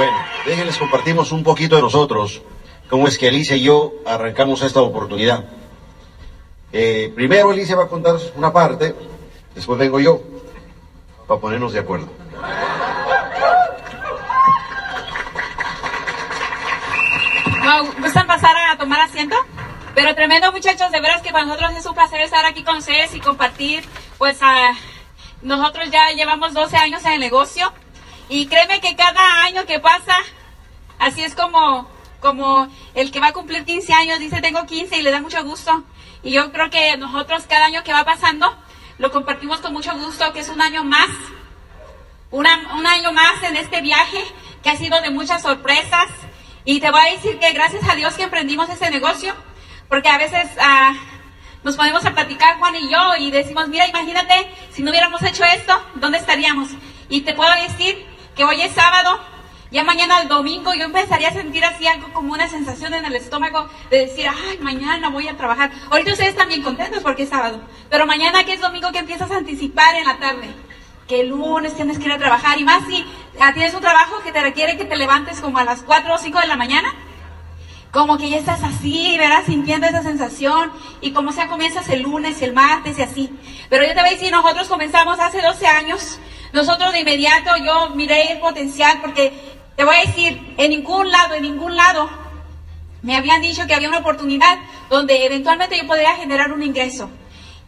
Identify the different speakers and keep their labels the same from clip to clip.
Speaker 1: Bueno, déjenles compartimos un poquito de nosotros, cómo es que Alicia y yo arrancamos esta oportunidad. Eh, primero Alicia va a contar una parte, después vengo yo, para ponernos de acuerdo.
Speaker 2: ¿Gustan pasar a tomar asiento? Pero tremendo muchachos, de veras que para nosotros es un placer estar aquí con ustedes y compartir, pues nosotros ya llevamos 12 años en el negocio y créeme que cada año que pasa, así es como, como el que va a cumplir 15 años dice tengo 15 y le da mucho gusto. Y yo creo que nosotros cada año que va pasando lo compartimos con mucho gusto, que es un año más, un año más en este viaje que ha sido de muchas sorpresas. Y te voy a decir que gracias a Dios que emprendimos ese negocio, porque a veces ah, nos ponemos a platicar Juan y yo y decimos, mira, imagínate, si no hubiéramos hecho esto, ¿dónde estaríamos? Y te puedo decir que hoy es sábado, ya mañana el domingo yo empezaría a sentir así algo como una sensación en el estómago de decir, ay, mañana voy a trabajar. Ahorita ustedes están bien contentos porque es sábado, pero mañana que es domingo que empiezas a anticipar en la tarde, que el lunes tienes que ir a trabajar y más si tienes un trabajo que te requiere que te levantes como a las 4 o 5 de la mañana, como que ya estás así, ¿verdad? Sintiendo esa sensación y como sea comienzas el lunes, el martes y así. Pero yo te voy a decir, nosotros comenzamos hace 12 años, nosotros de inmediato yo miré el potencial porque te voy a decir, en ningún lado, en ningún lado me habían dicho que había una oportunidad donde eventualmente yo podría generar un ingreso.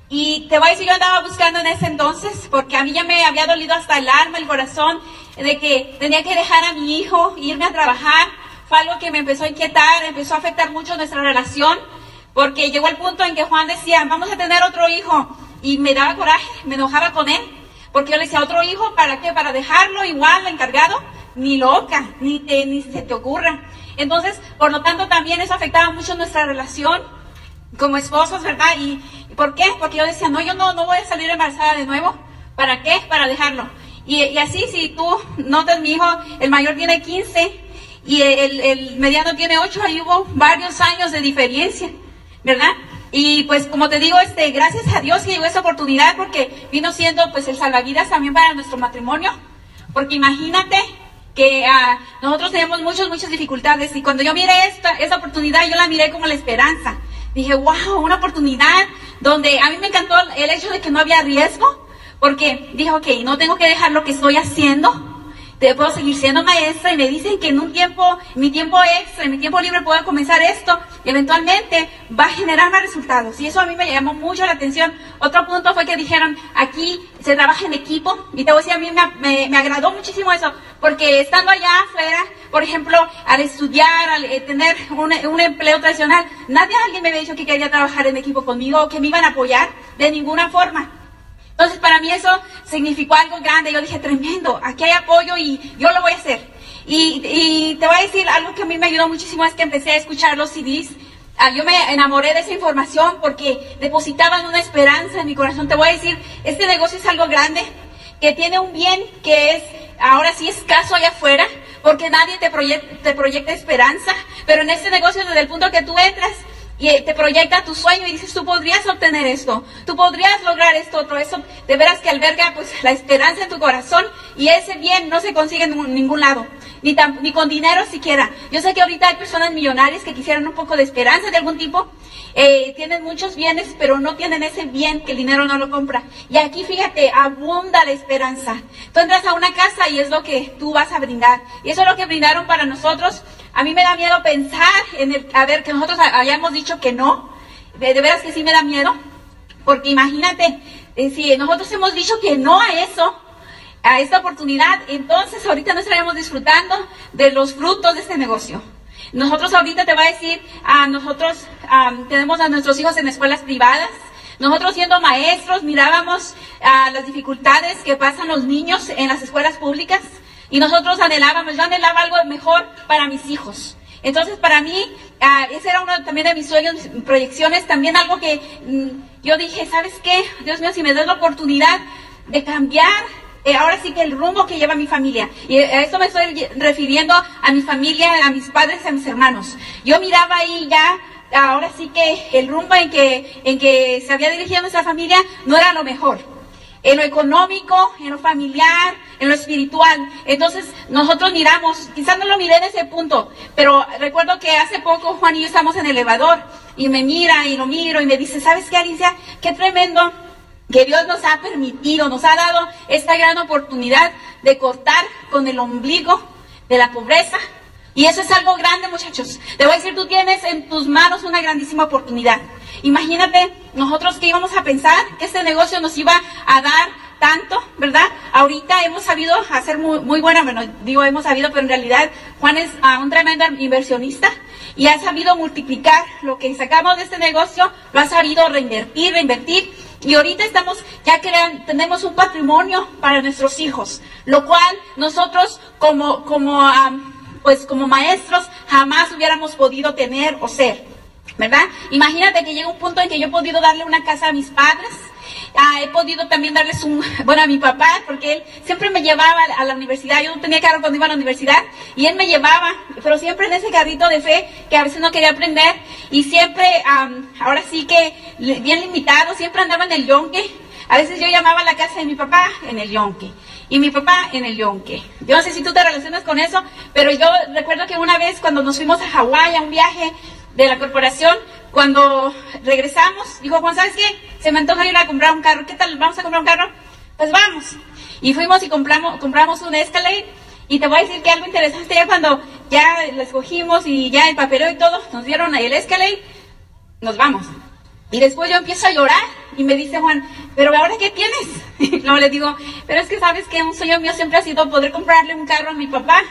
Speaker 2: Y te voy a decir, yo andaba buscando en ese entonces, porque a mí ya me había dolido hasta el alma, el corazón, de que tenía que dejar a mi hijo, irme a trabajar, fue algo que me empezó a inquietar, empezó a afectar mucho nuestra relación, porque llegó el punto en que Juan decía, vamos a tener otro hijo, y me daba coraje, me enojaba con él, porque yo le decía, otro hijo, ¿para qué? ¿Para dejarlo igual, encargado? Ni loca, ni, te, ni se te ocurra. Entonces, por lo tanto, también eso afectaba mucho nuestra relación como esposos, ¿verdad? ¿Y, por qué? Porque yo decía, no, yo no, no voy a salir embarazada de nuevo. ¿Para qué? Para dejarlo. Y, y así, si tú notas, mi hijo, el mayor tiene 15 y el, mediano tiene ocho, ahí hubo varios años de diferencia, ¿verdad? Y pues como te digo, este, gracias a Dios que llegó esa oportunidad porque vino siendo pues el salvavidas también para nuestro matrimonio, porque imagínate que ah, nosotros tenemos muchas, muchas dificultades y cuando yo miré esta, esa oportunidad yo la miré como la esperanza. Dije, wow, una oportunidad donde a mí me encantó el hecho de que no había riesgo, porque dije, ok, no tengo que dejar lo que estoy haciendo, puedo seguir siendo maestra y me dicen que en un tiempo, mi tiempo extra, mi tiempo libre puedo comenzar esto y eventualmente va a generar más resultados. Y eso a mí me llamó mucho la atención. Otro punto fue que dijeron, aquí se trabaja en equipo y te voy a decir, a mí me, me, agradó muchísimo eso, porque estando allá afuera, por ejemplo, al estudiar, al eh, tener un, un empleo tradicional, nadie, alguien me había dicho que quería trabajar en equipo conmigo o que me iban a apoyar de ninguna forma. Entonces para mí eso significó algo grande. Yo dije, tremendo, aquí hay apoyo y yo lo voy a hacer. Y, te voy a decir algo que a mí me ayudó muchísimo es que empecé a escuchar los CDs. Ah, yo me enamoré de esa información porque depositaban una esperanza en mi corazón. Te voy a decir, este negocio es algo grande, que tiene un bien que es, ahora sí escaso allá afuera, porque nadie te proyecta, te proyecta esperanza, pero en este negocio desde el punto que tú entras, y te proyecta tu sueño y dices, tú podrías obtener esto, tú podrías lograr esto, otro, eso, de veras que alberga pues la esperanza en tu corazón y ese bien no se consigue en ningún lado, ni, ni con dinero siquiera. Yo sé que ahorita hay personas millonarias que quisieran un poco de esperanza de algún tipo, eh, tienen muchos bienes, pero no tienen ese bien que el dinero no lo compra. Y aquí fíjate, abunda la esperanza. Tú entras a una casa y es lo que tú vas a brindar. Y eso es lo que brindaron para nosotros a mí me da miedo pensar en el, a ver, que nosotros hayamos dicho que no. De, veras que sí me da miedo. Porque imagínate, eh, si nosotros hemos dicho que no a eso, a esta oportunidad, entonces ahorita no estaríamos disfrutando de los frutos de este negocio. Nosotros ahorita te voy a decir, a nosotros tenemos a nuestros hijos en escuelas privadas. Nosotros siendo maestros mirábamos a las dificultades que pasan los niños en las escuelas públicas. Y nosotros anhelábamos, yo anhelaba algo mejor para mis hijos. Entonces, para mí, ah, ese era uno también de mis sueños, proyecciones, también algo que mm, yo dije, ¿sabes qué? Dios mío, si me das la oportunidad de cambiar, eh, ahora sí que el rumbo que lleva mi familia. Y a esto me estoy refiriendo a mi familia, a mis padres, a mis hermanos. Yo miraba ahí ya ahora sí que el rumbo en que, en que se había dirigido nuestra familia no era lo mejor. En lo económico, en lo familiar, en lo espiritual. Entonces, nosotros miramos, quizás no lo miré en ese punto, pero recuerdo que hace poco Juan y yo estamos en el elevador y me mira y lo miro y me dice, ¿sabes qué, Alicia? Qué tremendo que Dios nos ha permitido, nos ha dado esta gran oportunidad de cortar con el ombligo de la pobreza. Y eso es algo grande, muchachos. Te voy a decir, tú tienes en tus manos una grandísima oportunidad. Imagínate nosotros que íbamos a pensar que este negocio nos iba a dar tanto, ¿verdad? Ahorita hemos sabido hacer muy, muy buena, bueno, digo hemos sabido, pero en realidad Juan es uh, un tremendo inversionista y ha sabido multiplicar lo que sacamos de este negocio, lo ha sabido reinvertir, reinvertir y ahorita estamos, ya crean, tenemos un patrimonio para nuestros hijos, lo cual nosotros como, como, pues como maestros jamás hubiéramos podido tener o ser. ¿Verdad? Imagínate que llega un punto en que yo he podido darle una casa a mis padres, ah, he podido también darles un, bueno, a mi papá, porque él siempre me llevaba a la universidad, yo no tenía carro cuando iba a la universidad, y él me llevaba, pero siempre en ese carrito de fe, que a veces no quería aprender, y siempre, um, ahora sí que bien limitado, siempre andaba en el yonque, a veces yo llamaba a la casa de mi papá en el yonque y mi papá en el yonque. Yo no sé si tú te relacionas con eso, pero yo recuerdo que una vez cuando nos fuimos a Hawái a un viaje, de la corporación, cuando regresamos, dijo Juan, ¿sabes qué? Se me antoja ir a comprar un carro. ¿Qué tal? ¿Vamos a comprar un carro? Pues vamos. Y fuimos y compramos, compramos un Escalade. Y te voy a decir que algo interesante, ya cuando ya lo escogimos y ya el papeleo y todo, nos dieron ahí el Escalade, nos vamos. Y después yo empiezo a llorar y me dice Juan, pero ahora qué tienes? Y luego le digo, pero es que sabes que un sueño mío siempre ha sido poder comprarle un carro a mi papá.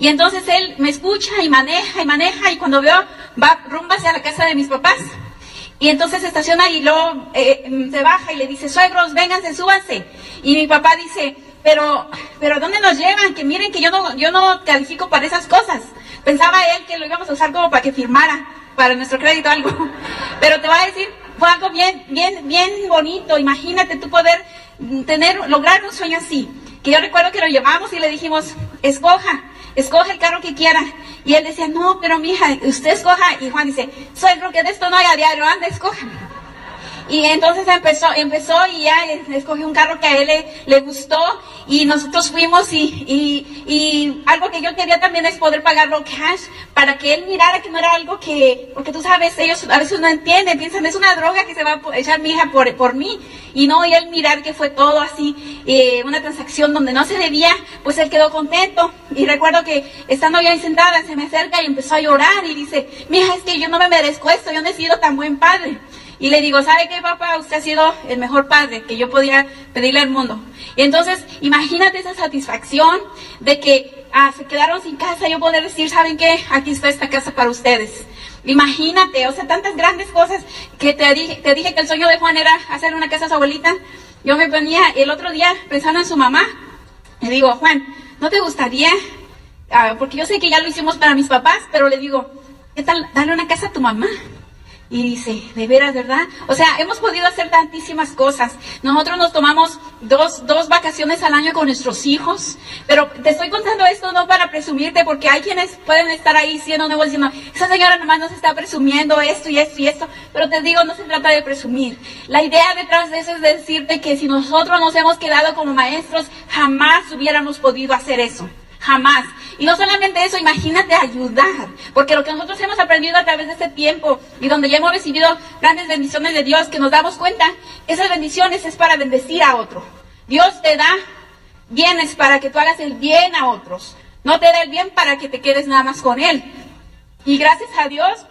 Speaker 2: Y entonces él me escucha y maneja y maneja y cuando veo va rumba hacia la casa de mis papás. Y entonces estaciona y luego eh, se baja y le dice, suegros, vénganse, súbanse. Y mi papá dice, pero, pero ¿dónde nos llevan? Que miren que yo no, yo no califico para esas cosas. Pensaba él que lo íbamos a usar como para que firmara para nuestro crédito algo. Pero te voy a decir, fue algo bien, bien, bien bonito. Imagínate tú poder tener, lograr un sueño así. Que yo recuerdo que lo llevamos y le dijimos, escoja escoge el carro que quiera. Y él decía, no, pero mija, usted escoja. Y Juan dice, suegro, que de esto no hay a diario, anda, escoja. Y entonces empezó, empezó y ya escogió un carro que a él le, gustó y nosotros fuimos y, y, y, algo que yo quería también es poder pagarlo cash para que él mirara que no era algo que, porque tú sabes, ellos a veces no entienden, piensan, es una droga que se va a echar mi hija por, por mí y no, y él mirar que fue todo así, eh, una transacción donde no se debía, pues él quedó contento y recuerdo que estando yo ahí sentada se me acerca y empezó a llorar y dice, mija, es que yo no me merezco esto, yo no he sido tan buen padre. Y le digo, ¿sabe qué, papá? Usted ha sido el mejor padre que yo podía pedirle al mundo. Y entonces, imagínate esa satisfacción de que ah, se quedaron sin casa, yo poder decir, ¿saben qué? Aquí está esta casa para ustedes. Imagínate, o sea, tantas grandes cosas que te dije, te dije que el sueño de Juan era hacer una casa a su abuelita. Yo me ponía el otro día pensando en su mamá. Le digo, Juan, ¿no te gustaría? Ah, porque yo sé que ya lo hicimos para mis papás, pero le digo, ¿qué tal darle una casa a tu mamá? Y dice, de veras, ¿verdad? O sea, hemos podido hacer tantísimas cosas. Nosotros nos tomamos dos, dos vacaciones al año con nuestros hijos, pero te estoy contando esto no para presumirte, porque hay quienes pueden estar ahí siendo nuevos diciendo, esa señora nomás nos está presumiendo esto y esto y esto, pero te digo, no se trata de presumir. La idea detrás de eso es decirte que si nosotros nos hemos quedado como maestros, jamás hubiéramos podido hacer eso. Jamás. Y no solamente eso, imagínate ayudar. Porque lo que nosotros hemos aprendido a través de este tiempo y donde ya hemos recibido grandes bendiciones de Dios, que nos damos cuenta, esas bendiciones es para bendecir a otro. Dios te da bienes para que tú hagas el bien a otros. No te da el bien para que te quedes nada más con Él. Y gracias a Dios,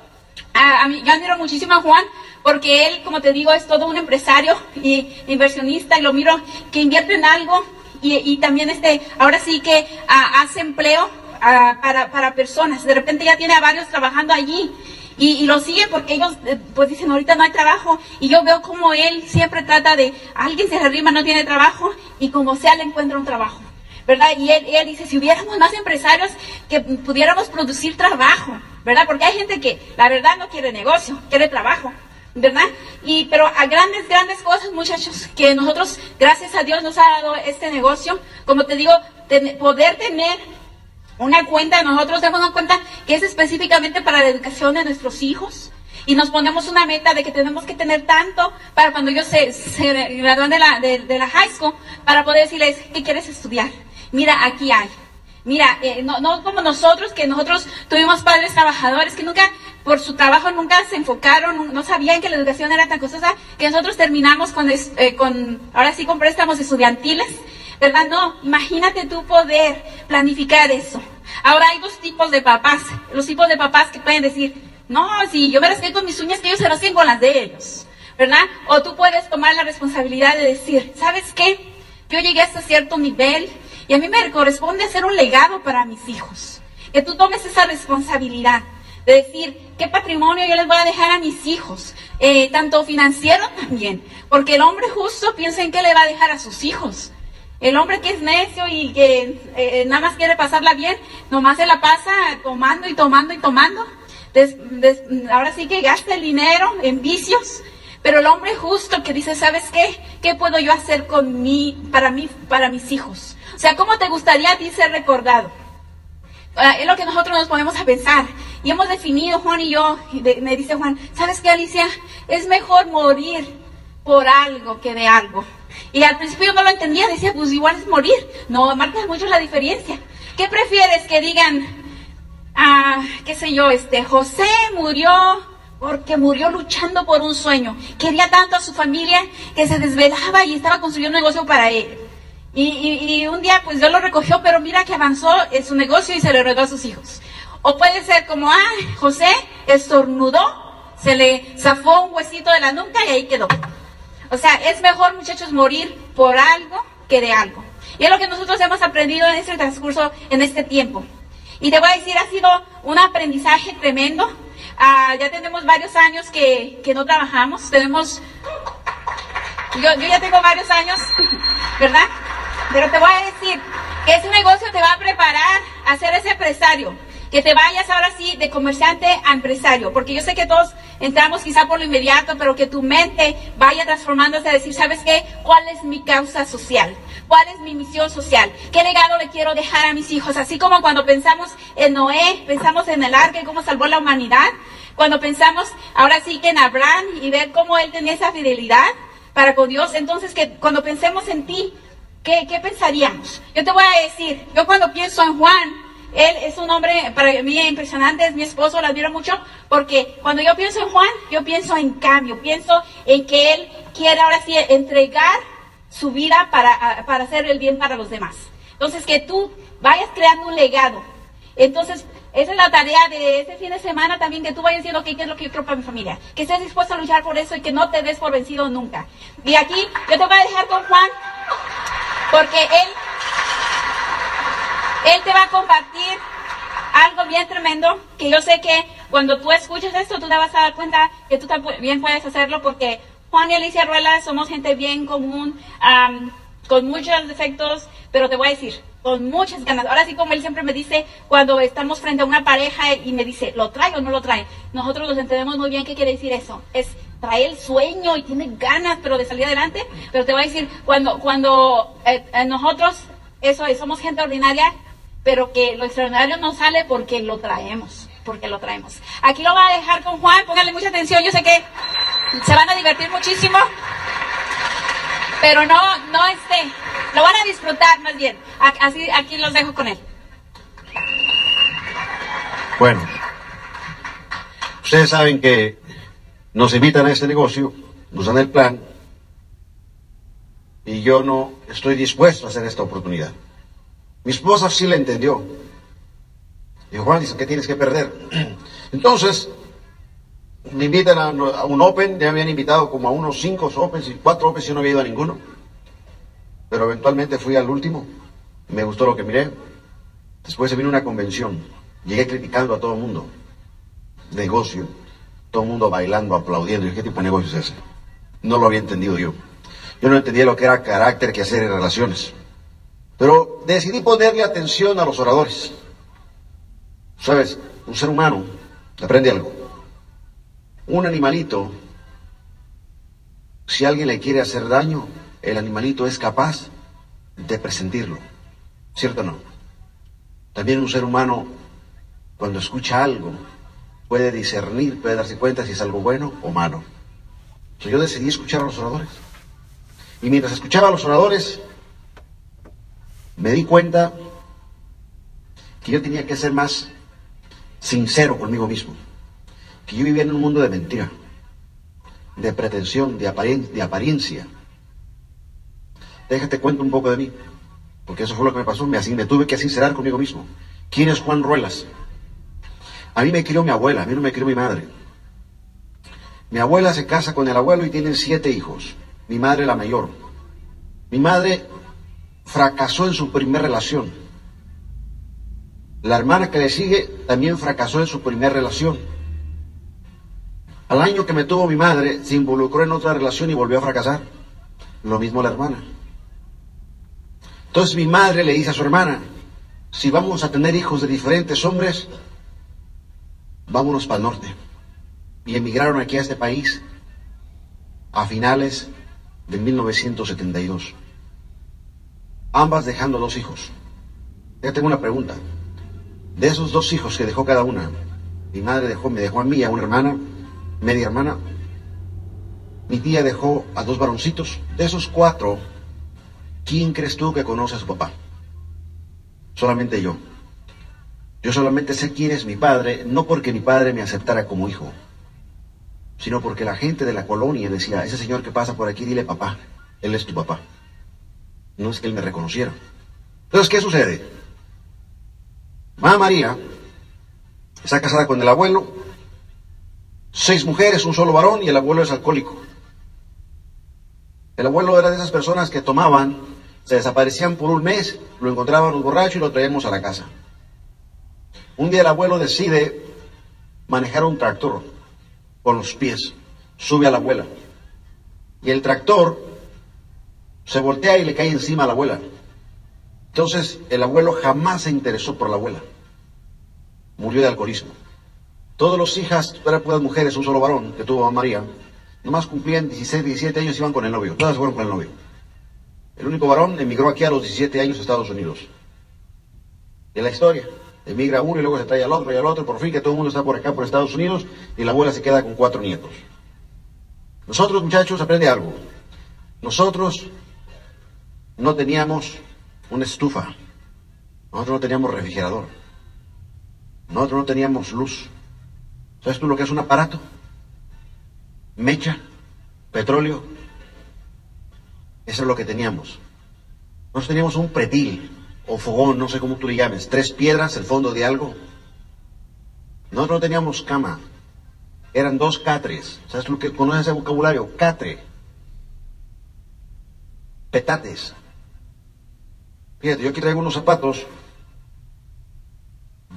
Speaker 2: a, mí, yo admiro muchísimo a Juan porque él, como te digo, es todo un empresario y inversionista y lo miro que invierte en algo y, también este, ahora sí que ah, hace empleo ah, para, para personas. De repente ya tiene a varios trabajando allí. Y, lo sigue porque ellos eh, pues dicen ahorita no hay trabajo y yo veo como él siempre trata de alguien se arrima no tiene trabajo y como sea le encuentra un trabajo verdad y él, él dice si hubiéramos más empresarios que pudiéramos producir trabajo verdad porque hay gente que la verdad no quiere negocio quiere trabajo ¿verdad? Y, pero a grandes, grandes cosas, muchachos, que nosotros, gracias a Dios, nos ha dado este negocio. Como te digo, poder tener una cuenta, nosotros tenemos una cuenta que es específicamente para la educación de nuestros hijos. y nos ponemos una meta de que tenemos que tener tanto para cuando ellos se, se gradúen de la, de, de la high school, para poder decirles, ¿qué quieres estudiar? Mira, aquí hay. Mira, eh, no, como nosotros, que nosotros tuvimos padres trabajadores que nunca, por su trabajo, nunca se enfocaron, no sabían que la educación era tan costosa, que nosotros terminamos con, eh, con ahora sí con préstamos estudiantiles, ¿verdad? No, imagínate tú poder planificar eso. Ahora hay dos tipos de papás, los tipos de papás que pueden decir, no, si yo me rasqué con mis uñas, que ellos se rasquen con las de ellos, ¿verdad? O tú puedes tomar la responsabilidad de decir, ¿sabes qué? Yo llegué hasta cierto nivel y a mí me corresponde hacer un legado para mis hijos. Que tú tomes esa responsabilidad de decir qué patrimonio yo les voy a dejar a mis hijos, eh, tanto financiero también, porque el hombre justo piensa en qué le va a dejar a sus hijos. El hombre que es necio y que eh, nada más quiere pasarla bien, nomás se la pasa tomando y tomando y tomando. Ahora sí que gasta el dinero en vicios. Pero el hombre justo que dice, ¿sabes qué? ¿Qué puedo yo hacer con mí, para mí, para mis hijos? O sea, ¿cómo te gustaría a ti ser recordado? Es lo que nosotros nos ponemos a pensar. Y hemos definido, Juan y yo, y de- me dice Juan, ¿sabes qué, Alicia? Es mejor morir por algo que de algo. Y al principio yo no lo entendía, decía, pues igual es morir. No, marca mucho la diferencia. ¿Qué prefieres que digan, ah, qué sé yo, este, José murió porque murió luchando por un sueño. Quería tanto a su familia que se desvelaba y estaba construyendo un negocio para él. Y, un día pues Dios lo recogió, pero mira que avanzó en su negocio y se lo heredó a sus hijos. O puede ser como, ah, José estornudó, se le zafó un huesito de la nuca y ahí quedó. O sea, es mejor muchachos morir por algo que de algo. Y es lo que nosotros hemos aprendido en este transcurso, en este tiempo. Y te voy a decir, ha sido un aprendizaje tremendo. Ah, ya tenemos varios años que, que no trabajamos. Tenemos yo, yo ya tengo varios años, ¿verdad? Pero te voy a decir que ese negocio te va a preparar a ser ese empresario. Que te vayas ahora sí de comerciante a empresario. Porque yo sé que todos entramos quizá por lo inmediato, pero que tu mente vaya transformándose a decir, ¿sabes qué? ¿Cuál es mi causa social? ¿Cuál es mi misión social? ¿Qué legado le quiero dejar a mis hijos? Así como cuando pensamos en Noé, pensamos en el arca y cómo salvó la humanidad. Cuando pensamos ahora sí que en Abraham y ver cómo él tenía esa fidelidad para con Dios. Entonces, que cuando pensemos en ti, ¿qué, qué pensaríamos? Yo te voy a decir, yo cuando pienso en Juan, él es un hombre para mí impresionante, es mi esposo, lo admiro mucho, porque cuando yo pienso en Juan, yo pienso en cambio, pienso en que él quiere ahora sí entregar su vida para, para hacer el bien para los demás. Entonces, que tú vayas creando un legado. Entonces, esa es la tarea de este fin de semana también, que tú vayas diciendo, ok, ¿qué es lo que yo quiero para mi familia? Que estés dispuesto a luchar por eso y que no te des por vencido nunca. Y aquí yo te voy a dejar con Juan, porque él, él te va a compartir algo bien tremendo, que yo sé que cuando tú escuches esto, tú te vas a dar cuenta que tú también puedes hacerlo, porque Juan y Alicia Ruela somos gente bien común, am, con muchos defectos, pero te voy a decir, con muchas ganas. Ahora sí, como él siempre me dice, cuando estamos frente a una pareja y me dice, ¿lo trae o no lo trae? Nosotros los entendemos muy bien qué quiere decir eso. Es trae el sueño y tiene ganas, pero de salir adelante. Pero te voy a decir, cuando, cuando eh, eh, nosotros, eso es, somos gente ordinaria, pero que lo extraordinario no sale porque lo traemos, porque lo traemos. Aquí lo voy a dejar con Juan, póngale mucha atención, yo sé que se van a divertir muchísimo, pero no, no este, lo van a disfrutar más bien. Así, aquí los dejo con él.
Speaker 1: Bueno, ustedes saben que nos invitan a este negocio, nos dan el plan, y yo no estoy dispuesto a hacer esta oportunidad. Mi esposa sí la entendió. Dijo, Juan, dice, ¿qué tienes que perder? Entonces, me invitan a, un Open, ya me habían invitado como a unos cinco Opens y cuatro Opens y yo no había ido a ninguno. Pero eventualmente fui al último, me gustó lo que miré. Después se vino una convención, llegué criticando a todo el mundo. Negocio, todo el mundo bailando, aplaudiendo. ¿Y qué tipo de negocio es ese? No lo había entendido yo. Yo no entendía lo que era carácter, que hacer en relaciones. Pero decidí ponerle atención a los oradores. Sabes, un ser humano aprende algo. Un animalito, si alguien le quiere hacer daño, el animalito es capaz de presentirlo. ¿Cierto o no? También un ser humano, cuando escucha algo puede discernir, puede darse cuenta si es algo bueno o malo. Entonces yo decidí escuchar a los oradores. Y mientras escuchaba a los oradores, me di cuenta que yo tenía que ser más sincero conmigo mismo. Que yo vivía en un mundo de mentira, de pretensión, de, de apariencia. Déjate cuento un poco de mí, porque eso fue lo que me pasó. Me, me tuve que sincerar conmigo mismo. ¿Quién es Juan Ruelas? A mí me crió mi abuela, a mí no me crió mi madre. Mi abuela se casa con el abuelo y tienen siete hijos. Mi madre la mayor. Mi madre fracasó en su primera relación. La hermana que le sigue también fracasó en su primera relación. Al año que me tuvo mi madre, se involucró en otra relación y volvió a fracasar. Lo mismo la hermana. Entonces mi madre le dice a su hermana, si vamos a tener hijos de diferentes hombres, vámonos para el norte. Y emigraron aquí a este país a finales de 1972. Ambas dejando dos hijos. Ya tengo una pregunta. De esos dos hijos que dejó cada una, mi madre dejó, me dejó a mí, a una hermana, media hermana. Mi tía dejó a dos varoncitos. De esos cuatro, ¿quién crees tú que conoce a su papá? Solamente yo. Yo solamente sé quién es mi padre, no porque mi padre me aceptara como hijo, sino porque la gente de la colonia decía, ese señor que pasa por aquí, dile papá, él es tu papá. No es que él me reconociera. Entonces, ¿qué sucede? Mamá María está casada con el abuelo, seis mujeres, un solo varón y el abuelo es alcohólico. El abuelo era de esas personas que tomaban, se desaparecían por un mes, lo encontraban los borrachos y lo traíamos a la casa. Un día el abuelo decide manejar un tractor con los pies, sube a la abuela y el tractor se voltea y le cae encima a la abuela. Entonces el abuelo jamás se interesó por la abuela. Murió de alcoholismo. Todos los hijas, eran puras mujeres, un solo varón que tuvo a María, nomás cumplían 16, 17 años y iban con el novio. Todas fueron con el novio. El único varón emigró aquí a los 17 años a Estados Unidos. Y la historia emigra uno y luego se trae al otro y al otro, por fin que todo el mundo está por acá, por Estados Unidos, y la abuela se queda con cuatro nietos. Nosotros, muchachos, aprende algo. Nosotros no teníamos una estufa. Nosotros no teníamos refrigerador. Nosotros no teníamos luz. ¿Sabes tú lo que es un aparato? Mecha, petróleo. Eso es lo que teníamos. Nosotros teníamos un pretil, o fogón, no sé cómo tú le llames, tres piedras, el fondo de algo. Nosotros no teníamos cama, eran dos catres. ¿Sabes lo que conoces ese vocabulario? Catre. Petates. Fíjate, yo aquí traigo unos zapatos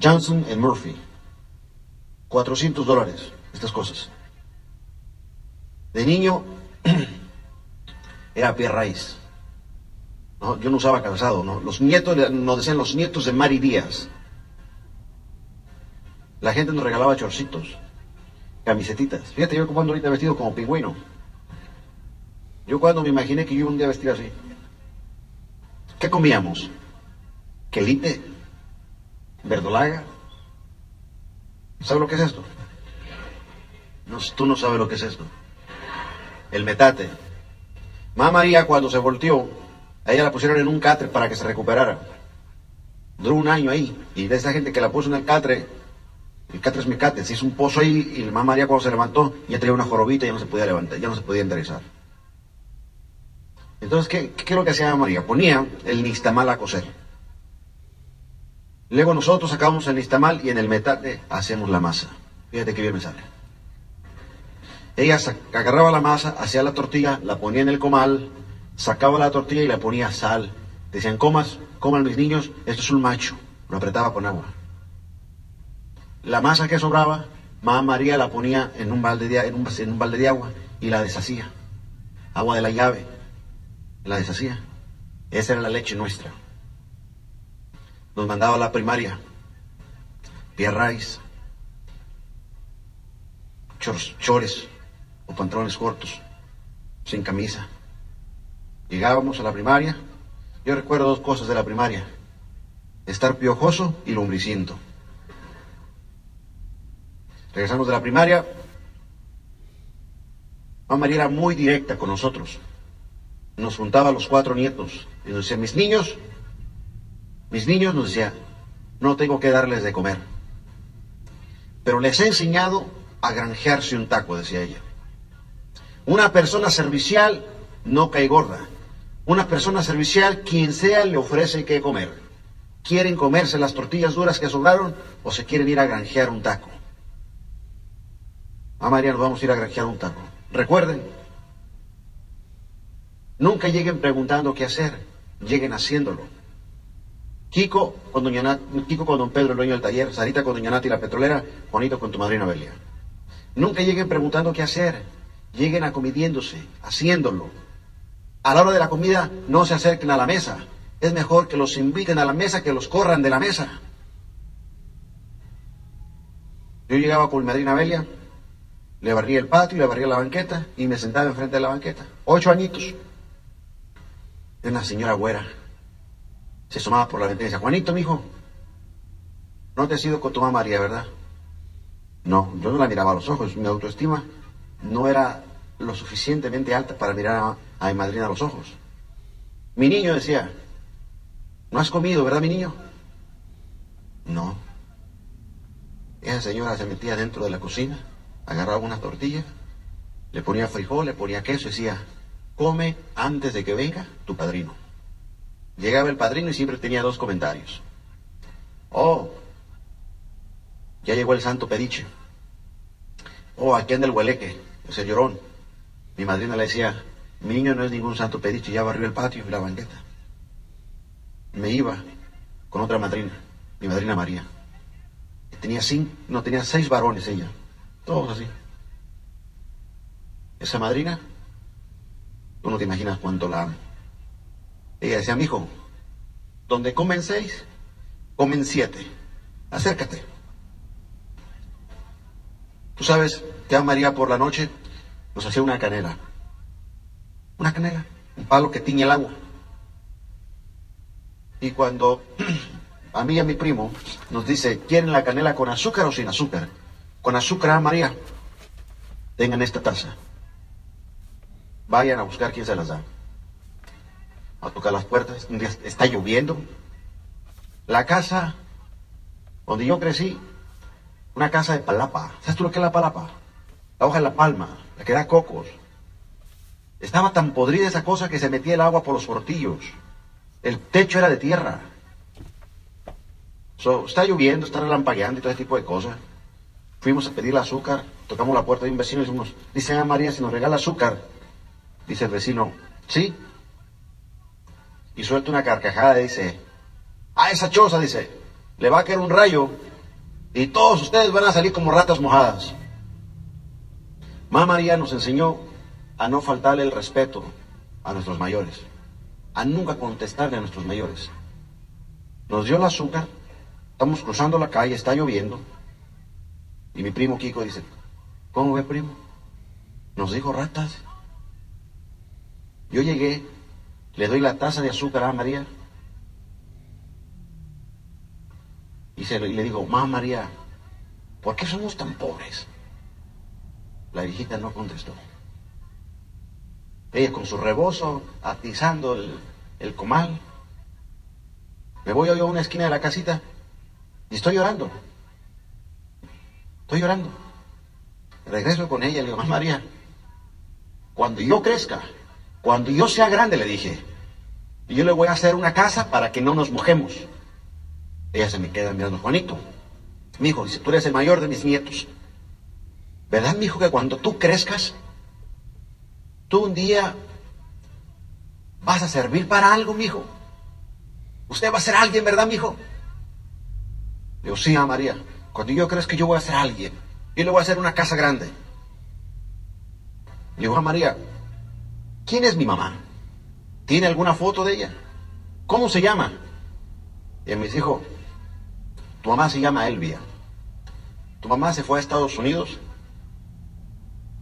Speaker 1: Johnson Murphy. 400 dólares, estas cosas. De niño era pie raíz. Yo no usaba calzado, ¿no? Los nietos, nos decían los nietos de Mari Díaz. La gente nos regalaba chorcitos, camisetitas. Fíjate, yo cuando ahorita vestido como pingüino. Yo cuando me imaginé que yo un día vestir así. ¿Qué comíamos? Quelite, verdolaga. ¿Sabes lo que es esto? No, tú no sabes lo que es esto. El metate. Mamá María cuando se volteó, a ella la pusieron en un catre para que se recuperara. Duró un año ahí. Y de esa gente que la puso en el catre, el catre es mi catre, hizo un pozo ahí y la mamá María cuando se levantó ya tenía una jorobita y ya no se podía levantar, ya no se podía enderezar. Entonces, ¿qué, qué es lo que hacía María? Ponía el nistamal a coser. Luego nosotros sacamos el nistamal y en el metate hacemos la masa. Fíjate qué bien me sale. Ella agarraba la masa, hacía la tortilla, la ponía en el comal, sacaba la tortilla y le ponía sal. Decían, comas, coman mis niños, esto es un macho. Lo apretaba con agua. La masa que sobraba, mamá María la ponía en un, balde de, agua y la deshacía. Agua de la llave. La deshacía. Esa era la leche nuestra. Nos mandaba a la primaria. Pierrais. Chores o pantalones cortos. Sin camisa. Llegábamos a la primaria. Yo recuerdo dos cosas de la primaria. Estar piojoso y lombriciento. Regresamos de la primaria. Mamá María era muy directa con nosotros. Nos juntaba a los cuatro nietos y nos decía, mis niños, mis niños nos decía, no tengo que darles de comer. Pero les he enseñado a granjearse un taco, decía ella. Una persona servicial no cae gorda. Una persona servicial, quien sea, le ofrece que comer. ¿Quieren comerse las tortillas duras que sobraron o se quieren ir a granjear un taco? A María nos vamos a ir a granjear un taco. Recuerden, nunca lleguen preguntando qué hacer, lleguen haciéndolo. Kiko con, doña Kiko con don Pedro, el dueño del taller, Sarita con doña Nati, la petrolera, Juanito con tu madrina Belia. Nunca lleguen preguntando qué hacer, lleguen acomidiéndose, haciéndolo. A la hora de la comida no se acerquen a la mesa. Es mejor que los inviten a la mesa que los corran de la mesa. Yo llegaba con mi madrina Belia, le barría el patio, le barría la banqueta y me sentaba enfrente de la banqueta. Ocho añitos. De una señora güera. Se asomaba por la ventana y decía, Juanito, mijo, no te has ido con tu mamá María, ¿verdad? No, yo no la miraba a los ojos. Mi autoestima no era lo suficientemente alta para mirar a, a mi madrina los ojos. Mi niño decía, ¿no has comido, verdad, mi niño? No. Esa señora se metía dentro de la cocina, agarraba una tortilla, le ponía frijol, le ponía queso y decía, come antes de que venga tu padrino. Llegaba el padrino y siempre tenía dos comentarios. Oh, ya llegó el santo pediche. Oh, aquí anda el hueleque, ese llorón. Mi madrina le decía, mi niño no es ningún santo pediche, ya barrió el patio y la banqueta. Me iba con otra madrina, mi madrina María. Tenía cinco, no, tenía seis varones ella, todos así. Esa madrina, tú no te imaginas cuánto la amo. Ella decía, mi hijo, donde comen seis, comen siete. Acércate. Tú sabes que a María por la noche nos hacía una canela. Una canela, un palo que tiñe el agua. Y cuando a mí y a mi primo nos dice, ¿quieren la canela con azúcar o sin azúcar? Con azúcar, a María. Tengan esta taza. Vayan a buscar quién se las da. A tocar las puertas. Está lloviendo. La casa donde yo crecí, una casa de palapa. ¿Sabes tú lo que es la palapa? La hoja de la palma, la que da cocos. Estaba tan podrida esa cosa que se metía el agua por los portillos. El techo era de tierra. So, está lloviendo, está relampagueando y todo ese tipo de cosas. Fuimos a pedir azúcar, tocamos la puerta de un vecino y decimos, dice a María, si nos regala azúcar. Dice el vecino, sí. Y suelta una carcajada y dice, a esa choza, dice, le va a caer un rayo y todos ustedes van a salir como ratas mojadas. Mamá María nos enseñó a no faltarle el respeto a nuestros mayores, a nunca contestarle a nuestros mayores. Nos dio el azúcar, estamos cruzando la calle, está lloviendo, y mi primo Kiko dice, ¿cómo ve primo? Nos dijo ratas. Yo llegué, le doy la taza de azúcar a María, y, y le digo, mamá María, ¿por qué somos tan pobres? La viejita no contestó. Ella con su rebozo, atizando el, el comal. Me voy yo a una esquina de la casita y estoy llorando. Estoy llorando. Regreso con ella y le digo, María, cuando yo crezca, cuando yo sea grande, le dije, yo le voy a hacer una casa para que no nos mojemos. Ella se me queda mirando, Juanito, mi hijo, dice, tú eres el mayor de mis nietos. ¿Verdad, mi hijo, que cuando tú crezcas, tú un día vas a servir para algo, mi hijo? Usted va a ser alguien, ¿verdad, mi hijo? Le digo, sí, a María. Cuando yo crezca que yo voy a ser alguien, yo le voy a hacer una casa grande. Le digo, a María, ¿quién es mi mamá? ¿Tiene alguna foto de ella? ¿Cómo se llama? Y me dijo, tu mamá se llama Elvia. Tu mamá se fue a Estados Unidos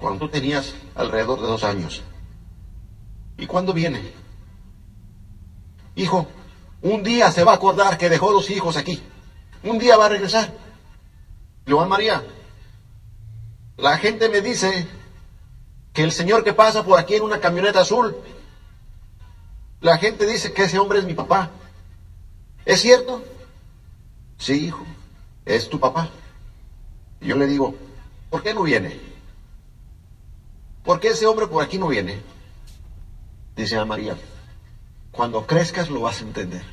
Speaker 1: cuando tú tenías alrededor de dos años. ¿Y cuándo viene? Hijo, un día se va a acordar que dejó dos hijos aquí. Un día va a regresar. Joan María, La gente me dice que el señor que pasa por aquí en una camioneta azul, la gente dice que ese hombre es mi papá. ¿Es cierto? Sí, hijo, es tu papá. Y yo le digo, ¿por qué no viene? ¿Por qué ese hombre por aquí no viene? Dice a María, cuando crezcas lo vas a entender.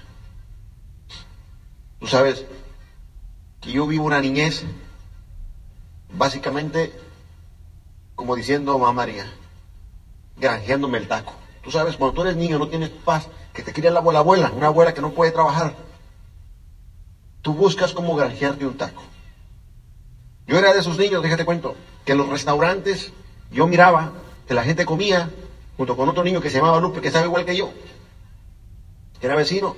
Speaker 1: Tú sabes que yo vivo una niñez, básicamente, como diciendo mamá María, granjeándome el taco. Tú sabes, cuando tú eres niño no tienes paz, que te cría la abuela, abuela, una abuela que no puede trabajar. Tú buscas cómo granjearte un taco. Yo era de esos niños, déjate cuento, que en los restaurantes yo miraba que la gente comía junto con otro niño que se llamaba Lupe, que estaba igual que yo, que era vecino.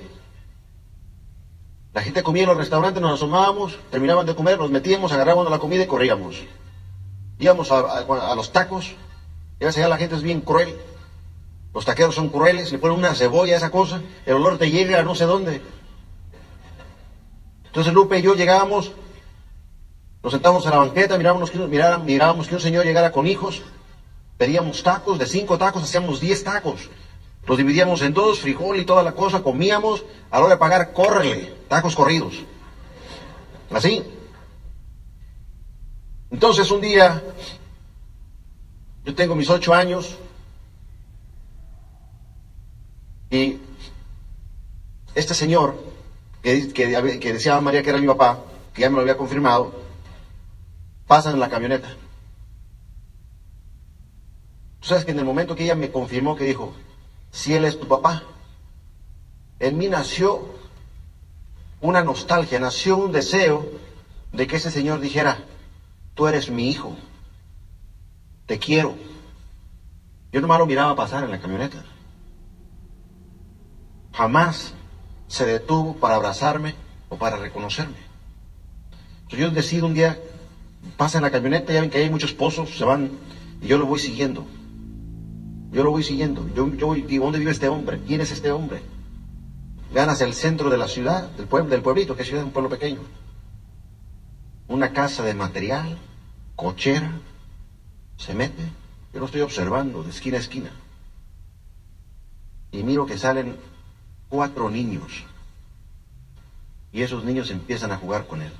Speaker 1: La gente comía en los restaurantes, nos asomábamos, terminaban de comer, nos metíamos, agarrábamos la comida y corríamos. Íbamos a, los tacos, y a veces ya la gente es bien cruel. Los taqueros son crueles, le ponen una cebolla a esa cosa, el olor te llega a no sé dónde. Entonces Lupe y yo llegábamos, nos sentábamos en la banqueta, mirábamos, mirábamos, mirábamos que un señor llegara con hijos, pedíamos tacos, de cinco tacos hacíamos diez tacos. Los dividíamos en dos, frijol y toda la cosa, comíamos, a la hora de pagar, córrele, tacos corridos. Así. Entonces un día, yo tengo mis ocho años, y este señor, que, que, que decía María que era mi papá, que ya me lo había confirmado, pasa en la camioneta. Tú sabes que en el momento que ella me confirmó que dijo, si Él es tu papá. En mí nació una nostalgia, nació un deseo de que ese Señor dijera, tú eres mi hijo, te quiero. Yo nomás lo miraba pasar en la camioneta. Jamás se detuvo para abrazarme o para reconocerme. yo decido un día, pasa en la camioneta, ya ven que hay muchos pozos, se van, y yo lo voy siguiendo. Yo lo voy siguiendo. Yo, yo digo, ¿dónde vive este hombre? ¿Quién es este hombre? Vean hacia el centro de la ciudad, del, del pueblito, que es ciudad, un pueblo pequeño. Una casa de material, cochera, se mete. Yo lo estoy observando de esquina a esquina. Y miro que salen cuatro niños. Y esos niños empiezan a jugar con él.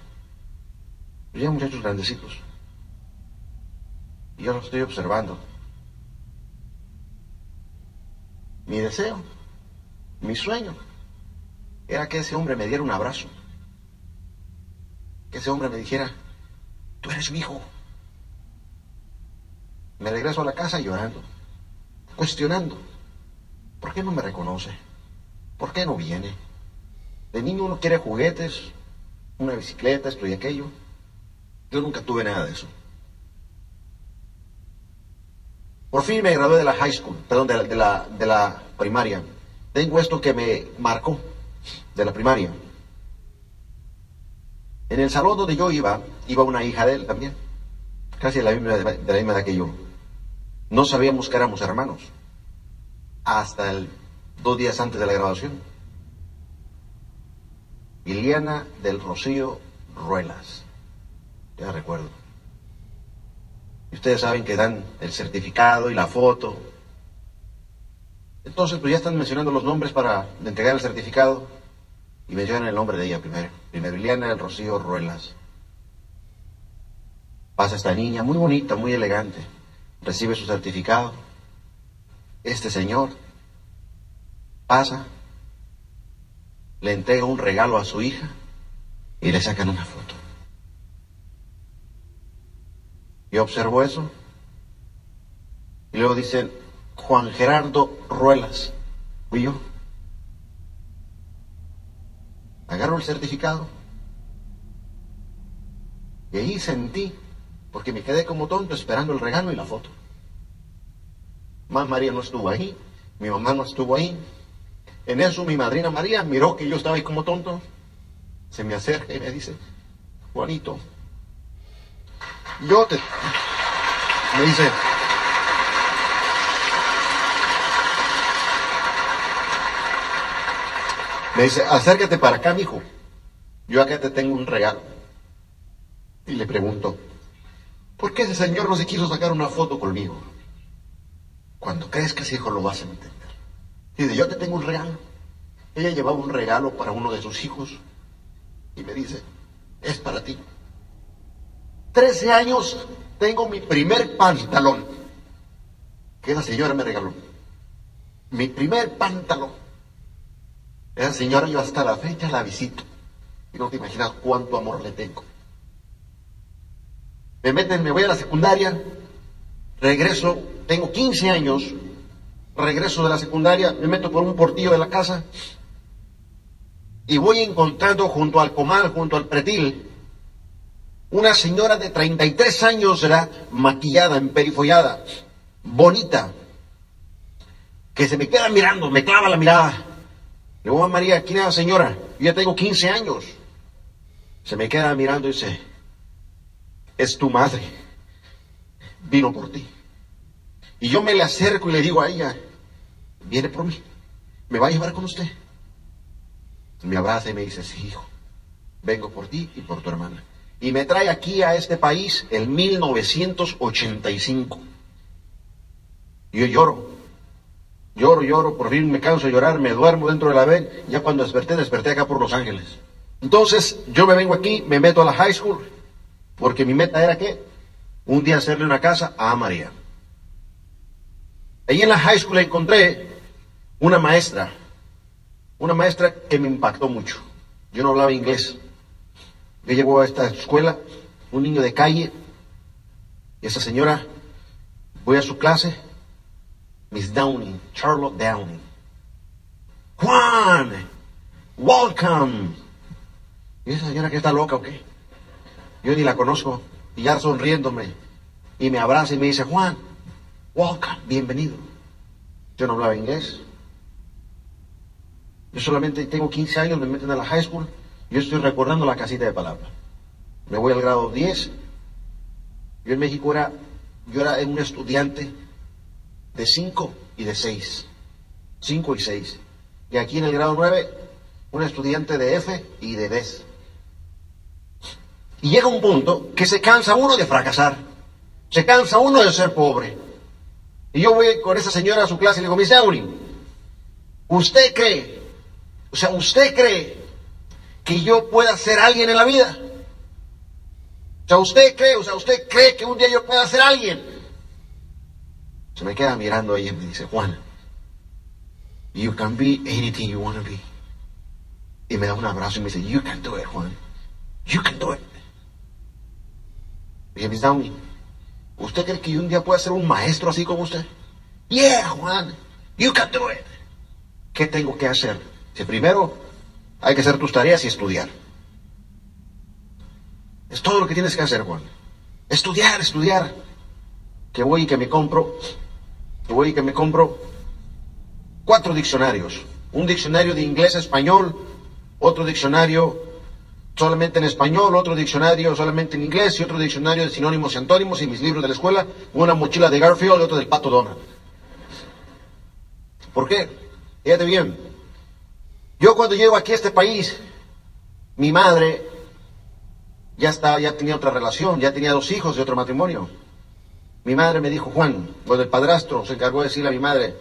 Speaker 1: Ya muchachos grandecitos. Y yo los estoy observando. Mi deseo, mi sueño, era que ese hombre me diera un abrazo. Que ese hombre me dijera, tú eres mi hijo. Me regreso a la casa llorando, cuestionando. ¿Por qué no me reconoce? ¿Por qué no viene? De niño uno quiere juguetes, una bicicleta, esto y aquello. Yo nunca tuve nada de eso. Por fin me gradué de la high school, perdón, de la, de la, primaria. Tengo esto que me marcó de la primaria. En el salón donde yo iba, iba una hija de él también, casi de la misma, de la edad que yo. No sabíamos que éramos hermanos, hasta dos días antes de la graduación. Iliana del Rocío Ruelas, ya recuerdo. Y ustedes saben que dan el certificado y la foto. Entonces, pues ya están mencionando los nombres para entregar el certificado y mencionan el nombre de ella primero. Primero, Liliana del Rocío Ruelas. Pasa esta niña, muy bonita, muy elegante. Recibe su certificado. Este señor pasa, le entrega un regalo a su hija y le sacan una foto. Y observo eso. Y luego dicen, Juan Gerardo Ruelas. Fui yo. Agarro el certificado. Y ahí sentí, porque me quedé como tonto esperando el regalo y la foto. Más María no estuvo ahí, mi mamá no estuvo ahí. En eso mi madrina María miró que yo estaba ahí como tonto. Se me acerca y me dice, Juanito, yo te... Me dice... Me dice, acércate para acá, mijo. Yo acá te tengo un regalo. Y le pregunto, ¿Por qué ese señor no se quiso sacar una foto conmigo? Cuando crezcas, hijo, lo vas a entender. Dice, yo te tengo un regalo. Ella llevaba un regalo para uno de sus hijos y me dice, es para ti. Trece años tengo mi primer pantalón que esa señora me regaló. Mi primer pantalón. Esa señora yo hasta la fecha la visito. Y no te imaginas cuánto amor le tengo. Me meten, me voy a la secundaria, regreso, tengo 15 años, regreso de la secundaria, me meto por un portillo de la casa y voy encontrando junto al comal, junto al pretil, una señora de 33 años, era maquillada, emperifollada, bonita, que se me queda mirando, me clava la mirada. Le digo a María, ¿quién es la señora? Yo ya tengo 15 años. Se me queda mirando y dice, es tu madre, vino por ti. Y yo me le acerco y le digo a ella, viene por mí, me va a llevar con usted. Me abraza y me dice, sí, hijo, vengo por ti y por tu hermana. Y me trae aquí a este país en 1985. Y yo lloro, lloro, lloro, por fin me canso de llorar, me duermo dentro de la ven. Ya cuando desperté, desperté acá por Los Ángeles. Entonces, yo me vengo aquí, me meto a la high school, porque mi meta era que un día hacerle una casa a María. Ahí en la high school encontré una maestra, una maestra que me impactó mucho. Yo no hablaba inglés. Yo llego a esta escuela, un niño de calle, y esa señora, voy a su clase, Miss Downey, Charlotte Downey. Juan, welcome. ¿Y esa señora que está loca o qué? Yo ni la conozco, y ya sonriéndome, y me abraza y me dice, Juan, welcome, bienvenido. Yo no hablaba inglés. Yo solamente tengo 15 años, me meten a la high school, yo estoy recordando la casita de palabra. Me voy al grado 10. Yo en México era, yo era un estudiante de 5 y de 6. 5 y 6. Y aquí en el grado 9, un estudiante de F y de D. Y llega un punto que se cansa uno de fracasar. Se cansa uno de ser pobre. Y yo voy con esa señora a su clase y le digo, Miss Downing, ¿usted cree, o sea, usted cree que yo pueda ser alguien en la vida? O sea, ¿usted cree, o sea, usted cree que un día yo pueda ser alguien? Se me queda mirando ella y me dice, Juan, you can be anything you want to be. Y me da un abrazo y me dice, you can do it, Juan. You can do it. Y Miss Downey, ¿usted cree que yo un día pueda ser un maestro así como usted? Yeah, Juan, you can do it. ¿Qué tengo que hacer? Si primero hay que hacer tus tareas y estudiar. Es todo lo que tienes que hacer, Juan. Estudiar, estudiar. Que voy y que me compro, que voy y que me compro cuatro diccionarios. Un diccionario de inglés a español, otro diccionario solamente en español, otro diccionario solamente en inglés y otro diccionario de sinónimos y antónimos y mis libros de la escuela, una mochila de Garfield y otro del Pato Donald. ¿Por qué? Fíjate bien. Yo cuando llego aquí a este país, mi madre ya ya tenía otra relación, ya tenía dos hijos de otro matrimonio. Mi madre me dijo, Juan, cuando el padrastro se encargó de decirle a mi madre,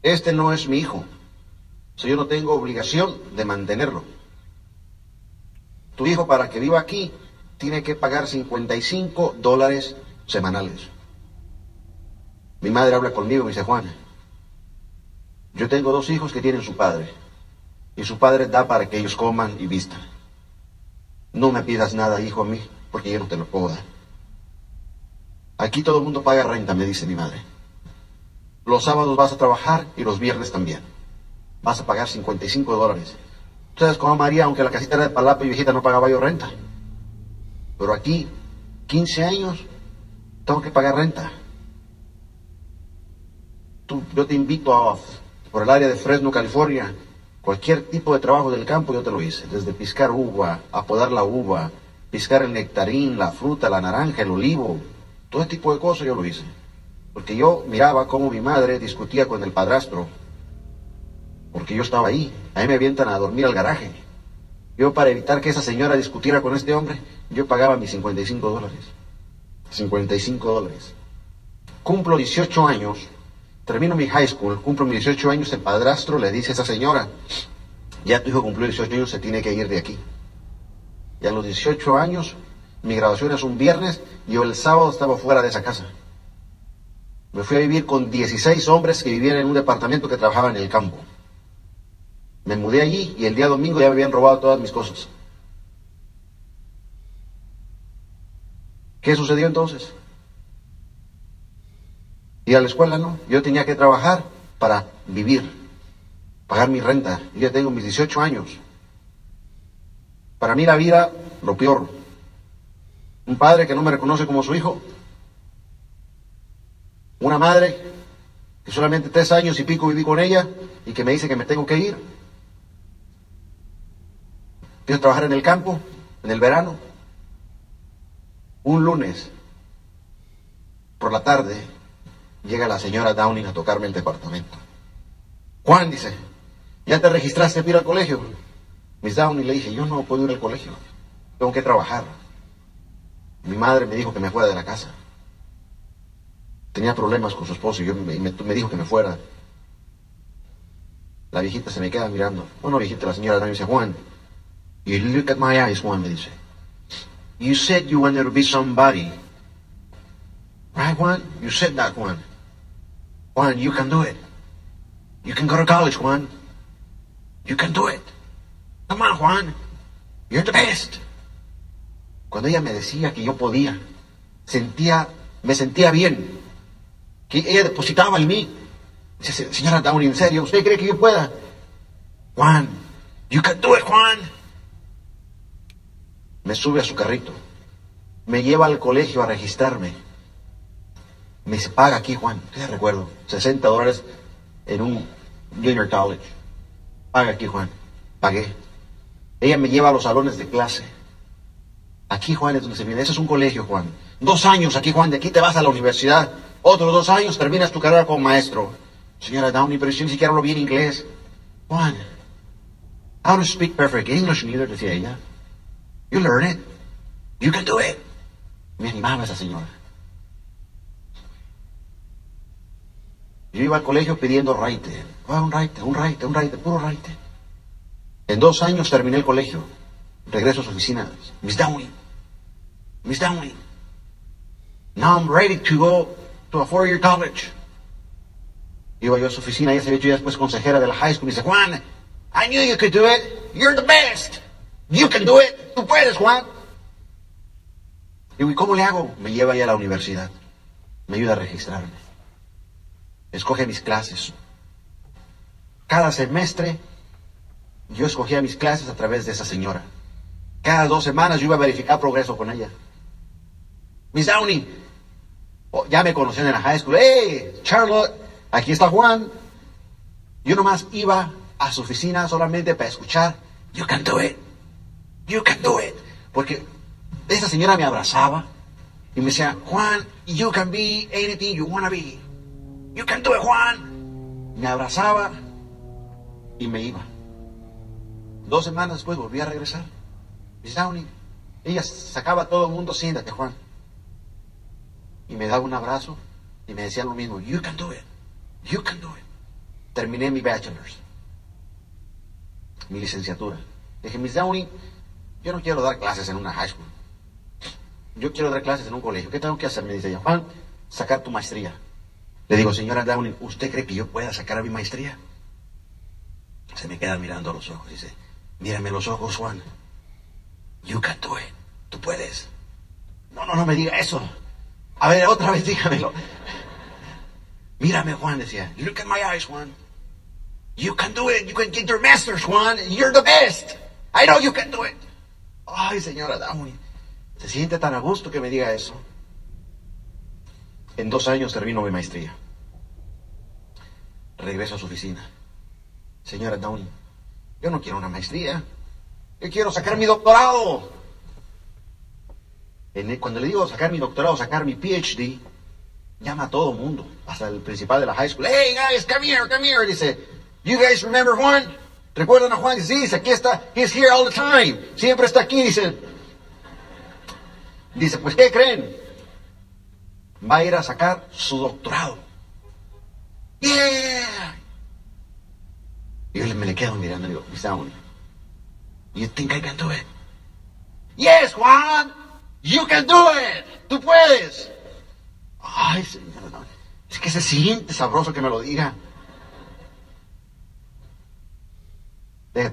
Speaker 1: este no es mi hijo, o sea, yo no tengo obligación de mantenerlo. Tu hijo para que viva aquí tiene que pagar 55 dólares semanales. Mi madre habla conmigo y me dice, Juan, yo tengo dos hijos que tienen su padre y su padre da para que ellos coman y vistan. No me pidas nada, hijo, a mí, porque yo no te lo puedo dar. Aquí todo el mundo paga renta, me dice mi madre. Los sábados vas a trabajar y los viernes también. Vas a pagar 55 dólares. Ustedes como María, aunque la casita era de palapa y viejita, no pagaba yo renta. Pero aquí, 15 años, tengo que pagar renta. Tú, yo te invito a, por el área de Fresno, California, cualquier tipo de trabajo del campo yo te lo hice. Desde piscar uva, apodar la uva, piscar el nectarín, la fruta, la naranja, el olivo, todo ese tipo de cosas yo lo hice. Porque yo miraba cómo mi madre discutía con el padrastro. Porque yo estaba ahí. Ahí me avientan a dormir al garaje. Yo para evitar que esa señora discutiera con este hombre, yo pagaba mis 55 dólares. 55 dólares. Cumplo 18 años, termino mi high school, cumplo mis 18 años, el padrastro le dice a esa señora, ya tu hijo cumplió 18 años, se tiene que ir de aquí. Y a los 18 años, mi graduación es un viernes, yo el sábado estaba fuera de esa casa. Me fui a vivir con 16 hombres que vivían en un departamento que trabajaba en el campo. Me mudé allí y el día domingo ya me habían robado todas mis cosas. ¿Qué sucedió entonces? Ir a la escuela, ¿no? Yo tenía que trabajar para vivir, pagar mi renta. Yo ya tengo mis 18 años. Para mí la vida, lo peor. Un padre que no me reconoce como su hijo. Una madre que solamente tres años y pico viví con ella y que me dice que me tengo que ir. A trabajar en el campo, en el verano. Un lunes, por la tarde, llega la señora Downing a tocarme el departamento. Juan dice, ¿ya te registraste para ir al colegio? Miss Downing le dije, yo no puedo ir al colegio, tengo que trabajar. Mi madre me dijo que me fuera de la casa. Tenía problemas con su esposo y me dijo que me fuera. La viejita se me queda mirando. Bueno, viejita, la señora Downing dice, Juan, you look at my eyes, Juan, me dice. You said you wanted to be somebody. Juan? You said that, Juan. Juan, you can do it. You can go to college, Juan. You can do it. Come on, Juan. You're the best. Cuando ella me decía que yo podía, sentía, me sentía bien. Que ella depositaba en mí. Dice, "Se- señora Downey, ¿en serio? ¿Usted cree que yo pueda? Juan, you can do it, Juan. Me sube a su carrito. Me lleva al colegio a registrarme. Me dice, paga aquí, Juan. ¿Qué recuerdo? 60 dólares en un junior college. Paga aquí, Juan. Pagué. Ella me lleva a los salones de clase. Aquí, Juan, es donde se viene. Eso es un colegio, Juan. Dos años aquí, Juan. De aquí te vas a la universidad. Otros dos años terminas tu carrera como maestro. Señora Downey, pero yo ni siquiera hablo bien inglés. Juan, I don't speak perfect English neither, decía ella. You learn it. You can do it. Me animaba esa señora. Yo iba al colegio pidiendo raite. Ah, un raite, un raite, un raite, puro raite. En dos años terminé el colegio. Regreso a su oficina. Miss Downey. Miss Downey. Now I'm ready to go to a four-year college. Iba yo a su oficina, ella se había hecho ya después consejera de la high school. Y dice, Juan, I knew you could do it. You're the best. You can do it. Tú puedes, Juan. Digo, ¿y cómo le hago? Me lleva ya a la universidad. Me ayuda a registrarme. Escoge mis clases. Cada semestre yo escogía mis clases a través de esa señora. Cada dos semanas yo iba a verificar progreso con ella. Miss Downey, oh, ya me conocían en la high school. ¡Hey, Charlotte! Aquí está Juan. Yo nomás iba a su oficina solamente para escuchar. You can do it. You can do it. Porque esa señora me abrazaba y me decía, Juan, you can be anything you want to be. You can do it, Juan. Me abrazaba y me iba. Dos semanas después volví a regresar. Miss Downey. Ella sacaba a todo el mundo, siéntate, Juan. Y me daba un abrazo y me decía lo mismo, you can do it. You can do it. Terminé mi bachelor's. Mi licenciatura. Dije, Miss Downey, yo no quiero dar clases en una high school. Yo quiero dar clases en un colegio. ¿Qué tengo que hacer? Me dice Juan, sacar tu maestría. Le digo, señora Downey, ¿usted cree que yo pueda sacar mi maestría? Se me queda mirando a los ojos. Dice, mírame los ojos, Juan. You can do it. Tú puedes. No, no, no me diga eso. A ver, otra vez dígamelo. Mírame, Juan, decía. Look at my eyes, Juan. You can do it. You can get your master's, Juan. You're the best. I know you can do it. Ay, señora Downey. Se siente tan a gusto que me diga eso. En dos años termino mi maestría. Regreso a su oficina. Señora Downey, yo no quiero una maestría. Yo quiero sacar mi doctorado. Cuando le digo sacar mi doctorado, sacar mi PhD, llama a todo mundo, hasta el principal de la high school. Hey guys, come here, come here. Dice, you guys remember Juan? ¿Recuerdan a Juan? Dice, sí, aquí está, he's here all the time. Siempre está aquí, dice. Dice, pues, ¿qué creen? Va a ir a sacar su doctorado. Yeah. Y yo me le quedo mirando y digo, Miss Downey, you think I can do it? Yes, Juan, you can do it. Tú puedes. Ay, señora, no. es que se siente sabroso que me lo diga.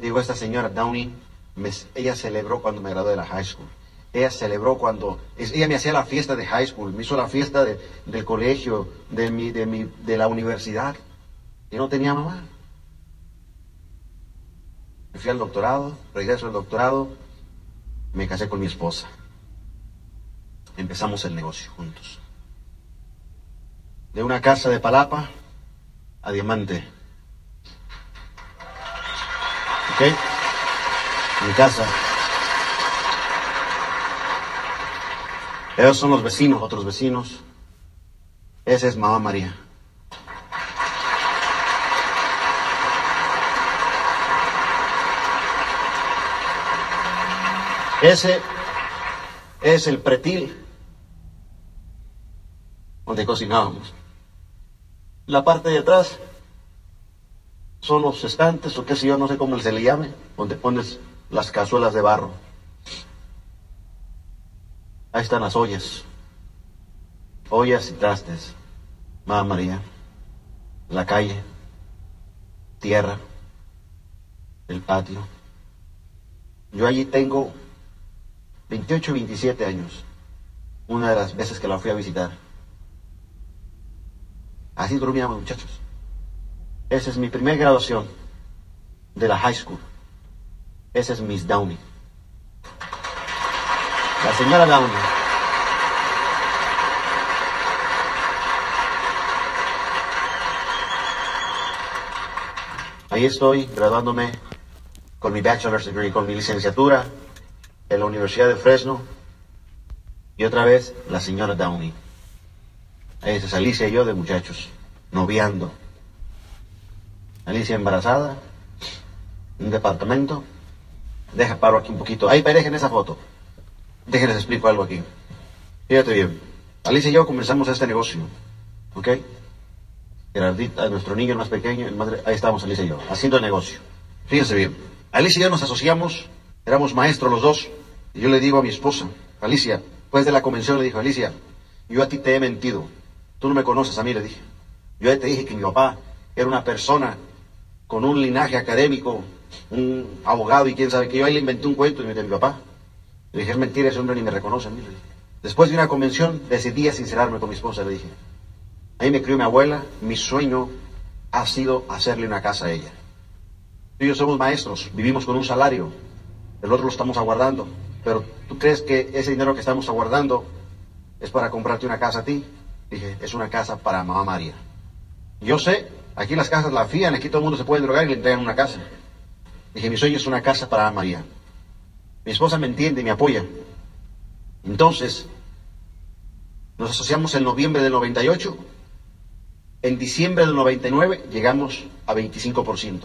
Speaker 1: Digo esta señora Downey, me- ella celebró cuando me gradué de la high school. Ella celebró cuando, ella me hacía la fiesta de high school, me hizo la fiesta de- del colegio, de, mi, de, mi, de la universidad. Y no tenía mamá. Me fui al doctorado, regreso al doctorado, me casé con mi esposa. Empezamos el negocio juntos. De una casa de palapa a diamante. ¿Ok? Mi casa. Esos son los vecinos, otros vecinos. Esa es Mamá María. Ese es el pretil donde cocinábamos. La parte de atrás son los estantes o qué sé yo, no sé cómo se le llame, donde pones las cazuelas de barro. Ahí están las ollas. Ollas y trastes. Mamá María. La calle. Tierra. El patio. Yo allí tengo 28 27 años. Una de las veces que la fui a visitar. Así dormíamos, muchachos. Esa es mi primera graduación de la high school. Esa es Miss Downey. La señora Downey. Ahí estoy graduándome con mi bachelor's degree, con mi licenciatura en la Universidad de Fresno. Y otra vez la señora Downey. Ahí es Alicia y yo de muchachos, noviando. Alicia embarazada, un departamento. Deja paro aquí un poquito. Ahí dejen esa foto. Déjenles explico algo aquí. Fíjate bien. Alicia y yo comenzamos este negocio. ¿Ok? Gerardita, nuestro niño más pequeño, el madre, ahí estábamos Alicia y yo, haciendo el negocio. Fíjense bien. Alicia y yo nos asociamos, éramos maestros los dos. Y yo le digo a mi esposa, Alicia, después de la convención le dijo, Alicia, yo a ti te he mentido. Tú no me conoces a mí, le dije. Yo te dije que mi papá era una persona con un linaje académico, un abogado y quién sabe que yo ahí le inventé un cuento de mi papá. Le dije, es mentira, ese hombre ni me reconoce a mí. Después de una convención decidí sincerarme con mi esposa, le dije. Ahí me crió mi abuela, mi sueño ha sido hacerle una casa a ella. Tú y yo somos maestros, vivimos con un salario, el otro lo estamos aguardando, pero ¿tú crees que ese dinero que estamos aguardando es para comprarte una casa a ti? Dije, es una casa para mamá María. Yo sé, aquí las casas la fían, aquí todo el mundo se puede drogar y le entregan una casa. Dije, mi sueño es una casa para María. Mi esposa me entiende me apoya. Entonces, nos asociamos en noviembre del 98. En diciembre del 99 llegamos a 25%.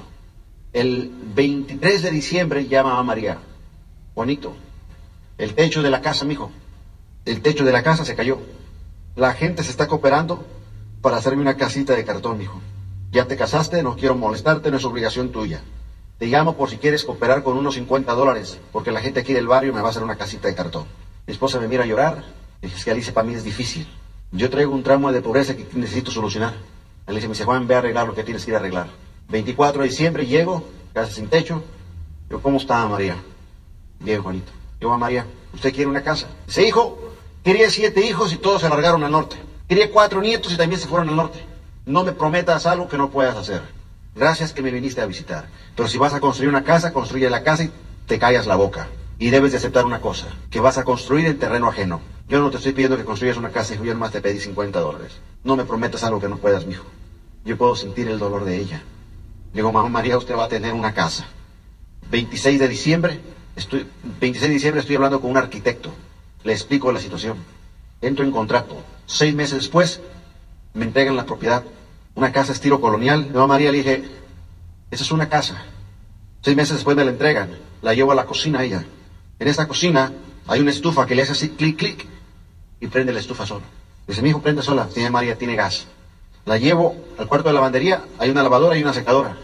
Speaker 1: El 23 de diciembre llama a María. Bonito. El techo de la casa, mijo. El techo de la casa se cayó. La gente se está cooperando para hacerme una casita de cartón, mijo. Ya te casaste, no quiero molestarte, no es obligación tuya. Te llamo por si quieres cooperar con unos 50 dólares, porque la gente aquí del barrio me va a hacer una casita de cartón. Mi esposa me mira a llorar. Dije, es que Alicia, para mí es difícil. Yo traigo un tramo de pobreza que necesito solucionar. Alicia me dice, Juan, ve a arreglar lo que tienes que ir a arreglar. 24 de diciembre llego, casa sin techo. Yo, ¿cómo está María? Bien, Juanito. Yo, a María, ¿usted quiere una casa? Dice, hijo, quería siete hijos y todos se largaron al norte. Quería cuatro nietos y también se fueron al norte. No me prometas algo que no puedas hacer. Gracias que me viniste a visitar. Pero si vas a construir una casa, construye la casa y te callas la boca. Y debes de aceptar una cosa, que vas a construir en terreno ajeno. Yo no te estoy pidiendo que construyas una casa, hijo, yo nomás te pedí 50 dólares. No me prometas algo que no puedas, mijo. Yo puedo sentir el dolor de ella. Digo, mamá María, usted va a tener una casa. 26 de diciembre, estoy, 26 de diciembre estoy hablando con un arquitecto. Le explico la situación. Entro en contrato. Seis meses después, me entregan la propiedad. Una casa estilo colonial. Mamá María le dije, esa es una casa. Seis meses después me la entregan. La llevo a la cocina a ella. En esta cocina hay una estufa que le hace así, clic, clic, y prende la estufa solo. Dice, mi hijo, prende sola. Tiene María, tiene gas. La llevo al cuarto de lavandería, hay una lavadora y una secadora.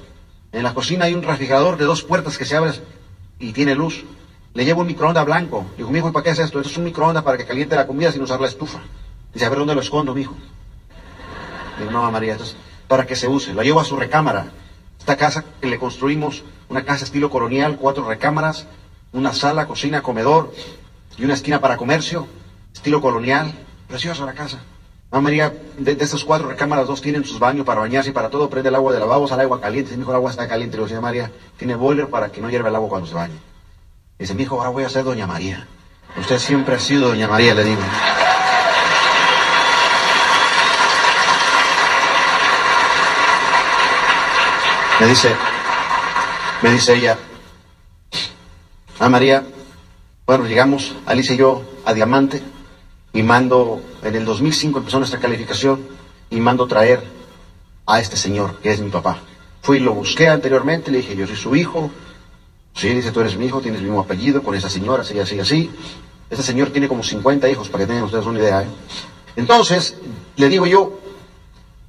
Speaker 1: En la cocina hay un refrigerador de dos puertas que se abren y tiene luz. Le llevo un microondas blanco. Digo, mi hijo, ¿y para qué es esto? Esto es un microondas para que caliente la comida sin usar la estufa. Dice, a ver, ¿dónde lo escondo, mi hijo? Digo, no, María, esto es para que se use. La llevo a su recámara. Esta casa que le construimos, una casa estilo colonial, cuatro recámaras, una sala, cocina, comedor y una esquina para comercio, estilo colonial. Preciosa la casa. Ah, María, de, de estas cuatro recámaras, dos tienen sus baños para bañarse y para todo. Prende el agua de lavabo, sale agua caliente. Dice, mi hijo, el agua está caliente. Le señora María, tiene boiler para que no hierva el agua cuando se bañe. Dice, mi hijo, ahora voy a ser doña María. Usted siempre ha sido doña María, le digo. Me dice, me dice ella, ah María, bueno, llegamos, Alicia y yo, a Diamante, y mando, en el 2005 empezó nuestra calificación, y mando traer a este señor, que es mi papá. Fui y lo busqué anteriormente, le dije, yo soy su hijo. Sí, dice, tú eres mi hijo, tienes el mismo apellido, con esa señora, así, así, así. Este señor tiene como 50 hijos, para que tengan ustedes una idea. ¿eh? Entonces, le digo yo,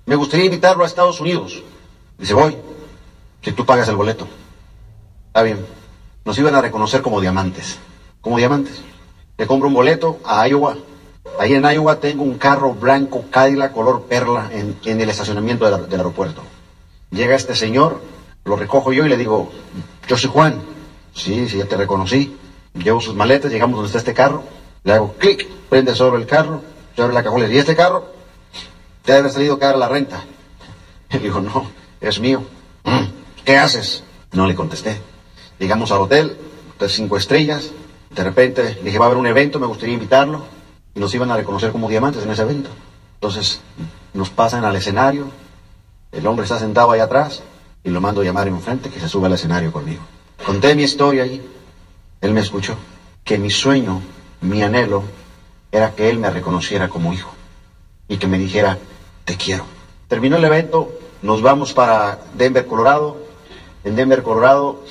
Speaker 1: me gustaría invitarlo a Estados Unidos. Dice, voy, si tú pagas el boleto. Está bien. Nos iban a reconocer como diamantes. Como diamantes. Le compro un boleto a Iowa. Ahí en Iowa tengo un carro blanco Cadillac color perla en, el estacionamiento del, aeropuerto. Llega este señor, lo recojo yo y le digo, yo soy Juan. Sí, sí, ya te reconocí. Llevo sus maletas, llegamos donde está este carro. Le hago clic, prende sobre el carro, se abre la cajuela ¿y este carro? Te debe haber salido cara la renta. Él dijo, no, es mío. "Mm, ¿Qué haces? No le contesté. Llegamos al hotel, hotel cinco estrellas. De repente le dije, va a haber un evento, me gustaría invitarlo. Y nos iban a reconocer como diamantes en ese evento. Entonces nos pasan al escenario. El hombre está sentado ahí atrás y lo mando a llamar enfrente que se sube al escenario conmigo. Conté mi historia ahí. Él me escuchó. Que mi sueño, mi anhelo, era que él me reconociera como hijo y que me dijera, te quiero. Terminó el evento, nos vamos para Denver, Colorado. En Denver, Colorado,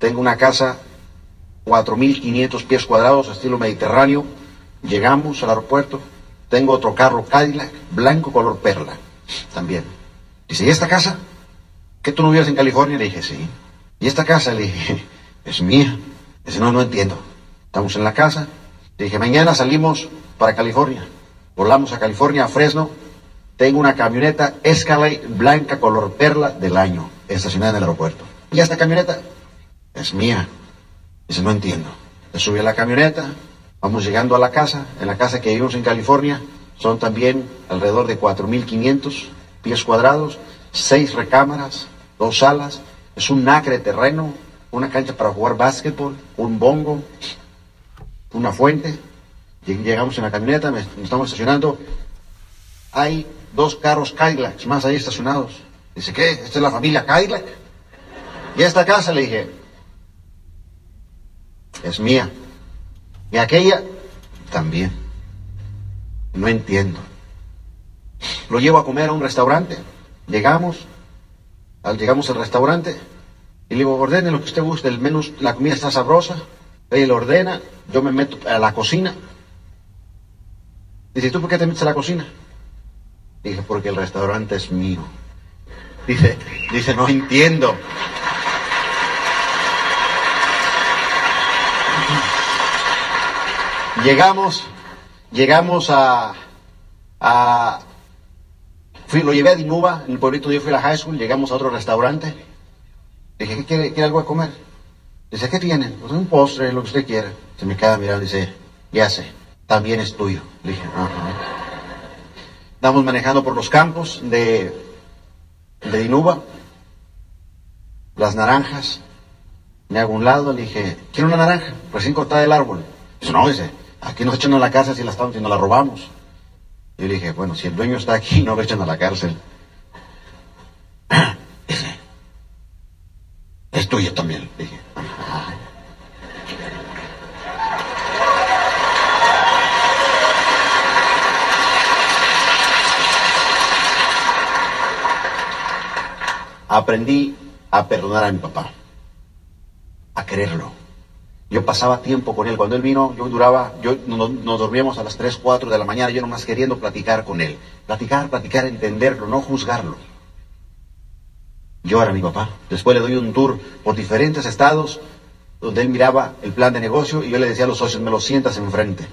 Speaker 1: tengo una casa, 4.500 pies cuadrados, estilo mediterráneo. Llegamos al aeropuerto, tengo otro carro Cadillac, blanco color perla, también. Dice, ¿y esta casa? ¿Que tú no vives en California? Le dije, sí. ¿Y esta casa? Le dije, es mía. Dice, no, no entiendo. Estamos en la casa. Le dije, mañana salimos para California. Volamos a California, a Fresno. Tengo una camioneta Escalade blanca color perla del año, estacionada en el aeropuerto. ¿Y esta camioneta? Es mía. Dice, no entiendo. Le subí a la camioneta, vamos llegando a la casa. En la casa que vivimos en California son también alrededor de 4.500 pies cuadrados, seis recámaras, dos salas. Es un acre de terreno, una cancha para jugar básquetbol, un bongo, una fuente. Lleg- Llegamos en la camioneta, nos estamos estacionando. Hay dos carros Cadillacs más ahí estacionados. Dice, ¿qué? ¿Esta es la familia Cadillac? Y esta casa, le dije, es mía. Y aquella, también. No entiendo. Lo llevo a comer a un restaurante. Llegamos, al, llegamos al restaurante y le digo, ordene lo que usted guste, el menú, la comida está sabrosa. Ella lo ordena, yo me meto a la cocina. Dice, ¿tú por qué te metes a la cocina? Dije, porque el restaurante es mío. Dice, dice, no entiendo. Llegamos, llegamos a, a fui, lo llevé a Dinuba, en el pueblito donde yo fui a la high school, llegamos a otro restaurante. Dije, ¿qué quiere, quiere algo de comer? Dice, ¿qué tienen? Pues un postre, lo que usted quiera. Se me queda mirando y dice, ya sé, también es tuyo. Le dije, ajá. Estamos manejando por los campos de, de Dinuba, las naranjas. Me hago un lado, le dije, ¿quiere una naranja? Recién cortada del árbol. Dice, no, dice, aquí nos echan a la casa si la estamos, si nos la robamos. Yo le dije, bueno, si el dueño está aquí, no lo echan a la cárcel. Dice, es tuya también. Le dije, "Ajá". Aprendí a perdonar a mi papá, a quererlo. Yo pasaba tiempo con él. Cuando él vino, yo duraba, yo nos, dormíamos a las 3, 4 de la mañana, yo nomás queriendo platicar con él. Platicar, platicar, entenderlo, no juzgarlo. Yo era mi papá. Después le doy un tour por diferentes estados donde él miraba el plan de negocio y yo le decía a los socios, me lo sientas enfrente.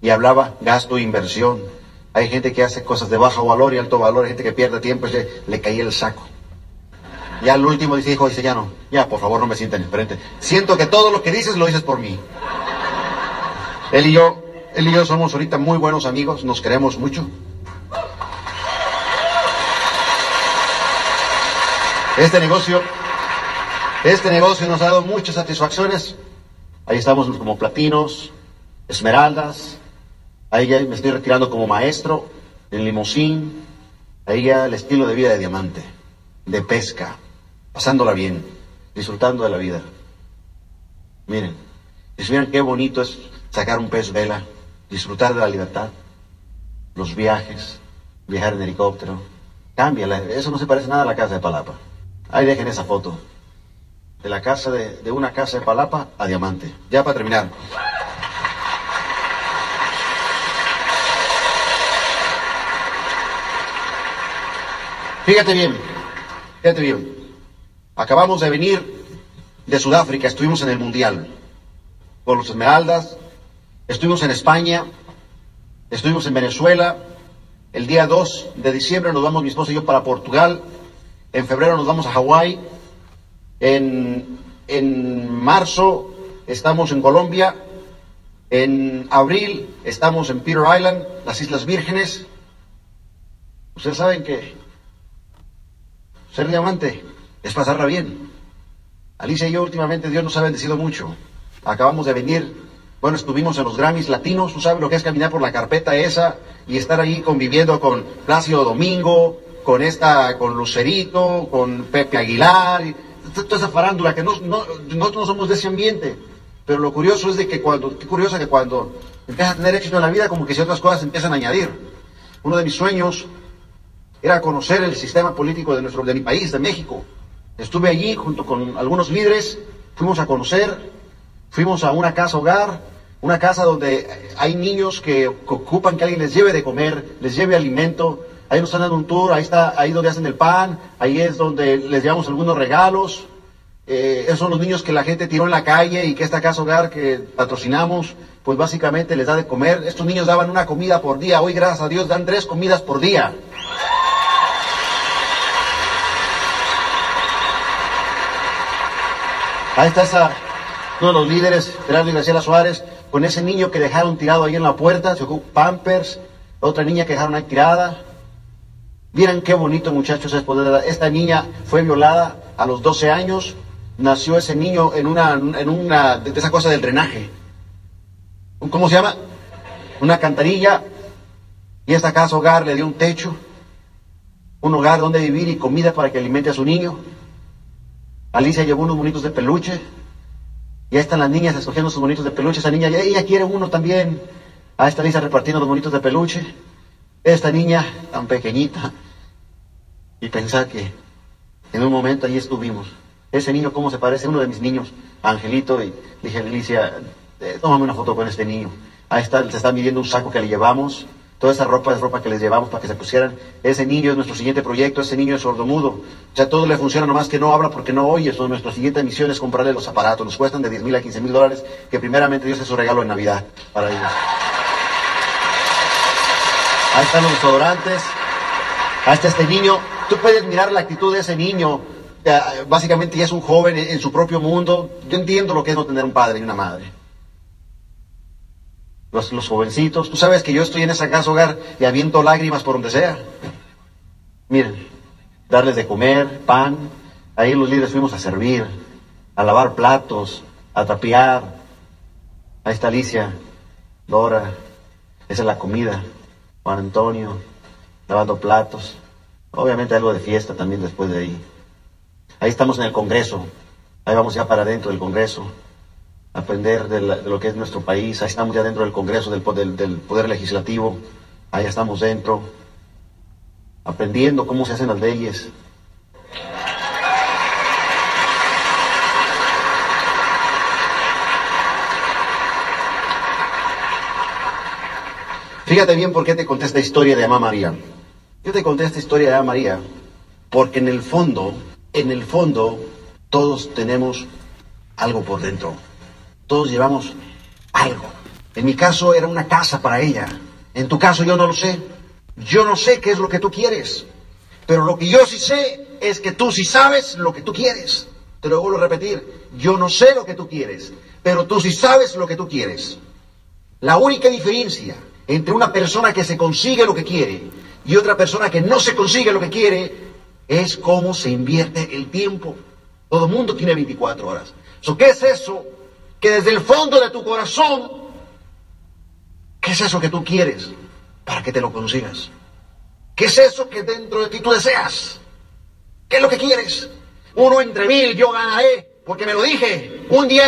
Speaker 1: Y hablaba gasto e inversión. Hay gente que hace cosas de bajo valor y alto valor, hay gente que pierde tiempo y le, le caía el saco. Ya al último dice, hijo, dice, ya no, ya por favor no me sienten enfrente. Siento que todo lo que dices lo dices por mí. Él y yo, él y yo somos ahorita muy buenos amigos, nos queremos mucho. Este negocio, este negocio nos ha dado muchas satisfacciones. Ahí estamos como platinos, esmeraldas. Ahí ya me estoy retirando como maestro en limosín. Ahí ya el estilo de vida de diamante, de pesca, pasándola bien, disfrutando de la vida. Miren, si miren qué bonito es sacar un pez vela, disfrutar de la libertad, los viajes, viajar en helicóptero. Cámbiala, eso no se parece nada a la casa de Palapa. Ahí dejen esa foto. De la casa de, de una casa de Palapa a Diamante. Ya para terminar. Fíjate bien, fíjate bien. Acabamos de venir de Sudáfrica, estuvimos en el Mundial con los Esmeraldas, estuvimos en España, estuvimos en Venezuela. El día 2 de diciembre nos vamos mi esposa y yo para Portugal en febrero nos vamos a Hawái, en, en marzo estamos en Colombia, en abril estamos en Peter Island, las Islas Vírgenes. Ustedes saben que ser diamante es pasarla bien. Alicia y yo últimamente Dios nos ha bendecido mucho. Acabamos de venir, bueno, estuvimos en los Grammys latinos, tú sabes lo que es caminar por la carpeta esa y estar ahí conviviendo con Plácido Domingo, con esta, con Lucerito, con Pepe Aguilar, toda esa farándula, que no, nosotros no somos de ese ambiente. Pero lo curioso es de que cuando, qué curioso que cuando empiezas a tener éxito en la vida, como que si otras cosas empiezan a añadir. Uno de mis sueños era conocer el sistema político de nuestro, de mi país, de México. Estuve allí junto con algunos líderes, fuimos a conocer, fuimos a una casa hogar, una casa donde hay niños que ocupan que alguien les lleve de comer, les lleve alimento, Ahí nos están dando un tour, ahí está, ahí donde hacen el pan, ahí es donde les llevamos algunos regalos. Eh, esos son los niños que la gente tiró en la calle y que esta casa hogar que patrocinamos, pues básicamente les da de comer. Estos niños daban una comida por día, hoy gracias a Dios dan tres comidas por día. Ahí está uno de los líderes, Gerardo y Graciela Suárez, con ese niño que dejaron tirado ahí en la puerta, se ocupó Pampers, otra niña que dejaron ahí tirada, Miren qué bonito, muchachos, es poder. Esta niña fue violada a los 12 años. Nació ese niño en una, en una, de esa cosa del drenaje. ¿Cómo se llama? Una cantarilla. Y esta casa hogar le dio un techo, un hogar donde vivir y comida para que alimente a su niño. Alicia llevó unos bonitos de peluche. Y ahí están las niñas escogiendo sus bonitos de peluche. Esa niña, ella quiere uno también. Ahí está Alicia repartiendo los bonitos de peluche. Esta niña tan pequeñita, y pensar que en un momento ahí estuvimos. Ese niño, ¿cómo se parece? Uno de mis niños, Angelito, y dije, Alicia, eh, tómame una foto con este niño. Ahí está, se está midiendo un saco que le llevamos, toda esa ropa es ropa que les llevamos para que se pusieran. Ese niño es nuestro siguiente proyecto, ese niño es sordomudo. Sea, todo le funciona, nomás que no habla porque no oye. Eso, nuestra siguiente misión es comprarle los aparatos. Nos cuestan de 10 mil a 15 mil dólares, que primeramente Dios es su regalo en Navidad para ellos. Ahí están los desodorantes. Está este niño. Tú puedes mirar la actitud de ese niño. Básicamente ya es un joven en su propio mundo. Yo entiendo lo que es no tener un padre y una madre. Los, los jovencitos. Tú sabes que yo estoy en esa casa hogar y aviento lágrimas por donde sea. Miren, darles de comer, pan. Ahí los líderes fuimos a servir, a lavar platos, a tapiar. Ahí está Alicia, Dora. Esa es la comida. Juan Antonio, lavando platos. Obviamente algo de fiesta también después de ahí. Ahí estamos en el Congreso. Ahí vamos ya para adentro del Congreso aprender de, la, lo que es nuestro país. Ahí estamos ya dentro del Congreso, del, Poder Legislativo, ahí estamos dentro, aprendiendo cómo se hacen las leyes. Fíjate bien por qué te conté esta historia de ama María. Yo te conté esta historia de Amá María porque en el fondo, en el fondo, todos tenemos algo por dentro. Todos llevamos algo. En mi caso era una casa para ella. En tu caso yo no lo sé. Yo no sé qué es lo que tú quieres. Pero lo que yo sí sé es que tú sí sabes lo que tú quieres. Te lo vuelvo a repetir. Yo no sé lo que tú quieres, pero tú sí sabes lo que tú quieres. La única diferencia entre una persona que se consigue lo que quiere y otra persona que no se consigue lo que quiere es cómo se invierte el tiempo. Todo el mundo tiene 24 horas. ¿Qué es eso que desde el fondo de tu corazón, qué es eso que tú quieres para que te lo consigas? ¿Qué es eso que dentro de ti tú deseas? ¿Qué es lo que quieres? Uno entre mil yo ganaré, porque me lo dije. Un día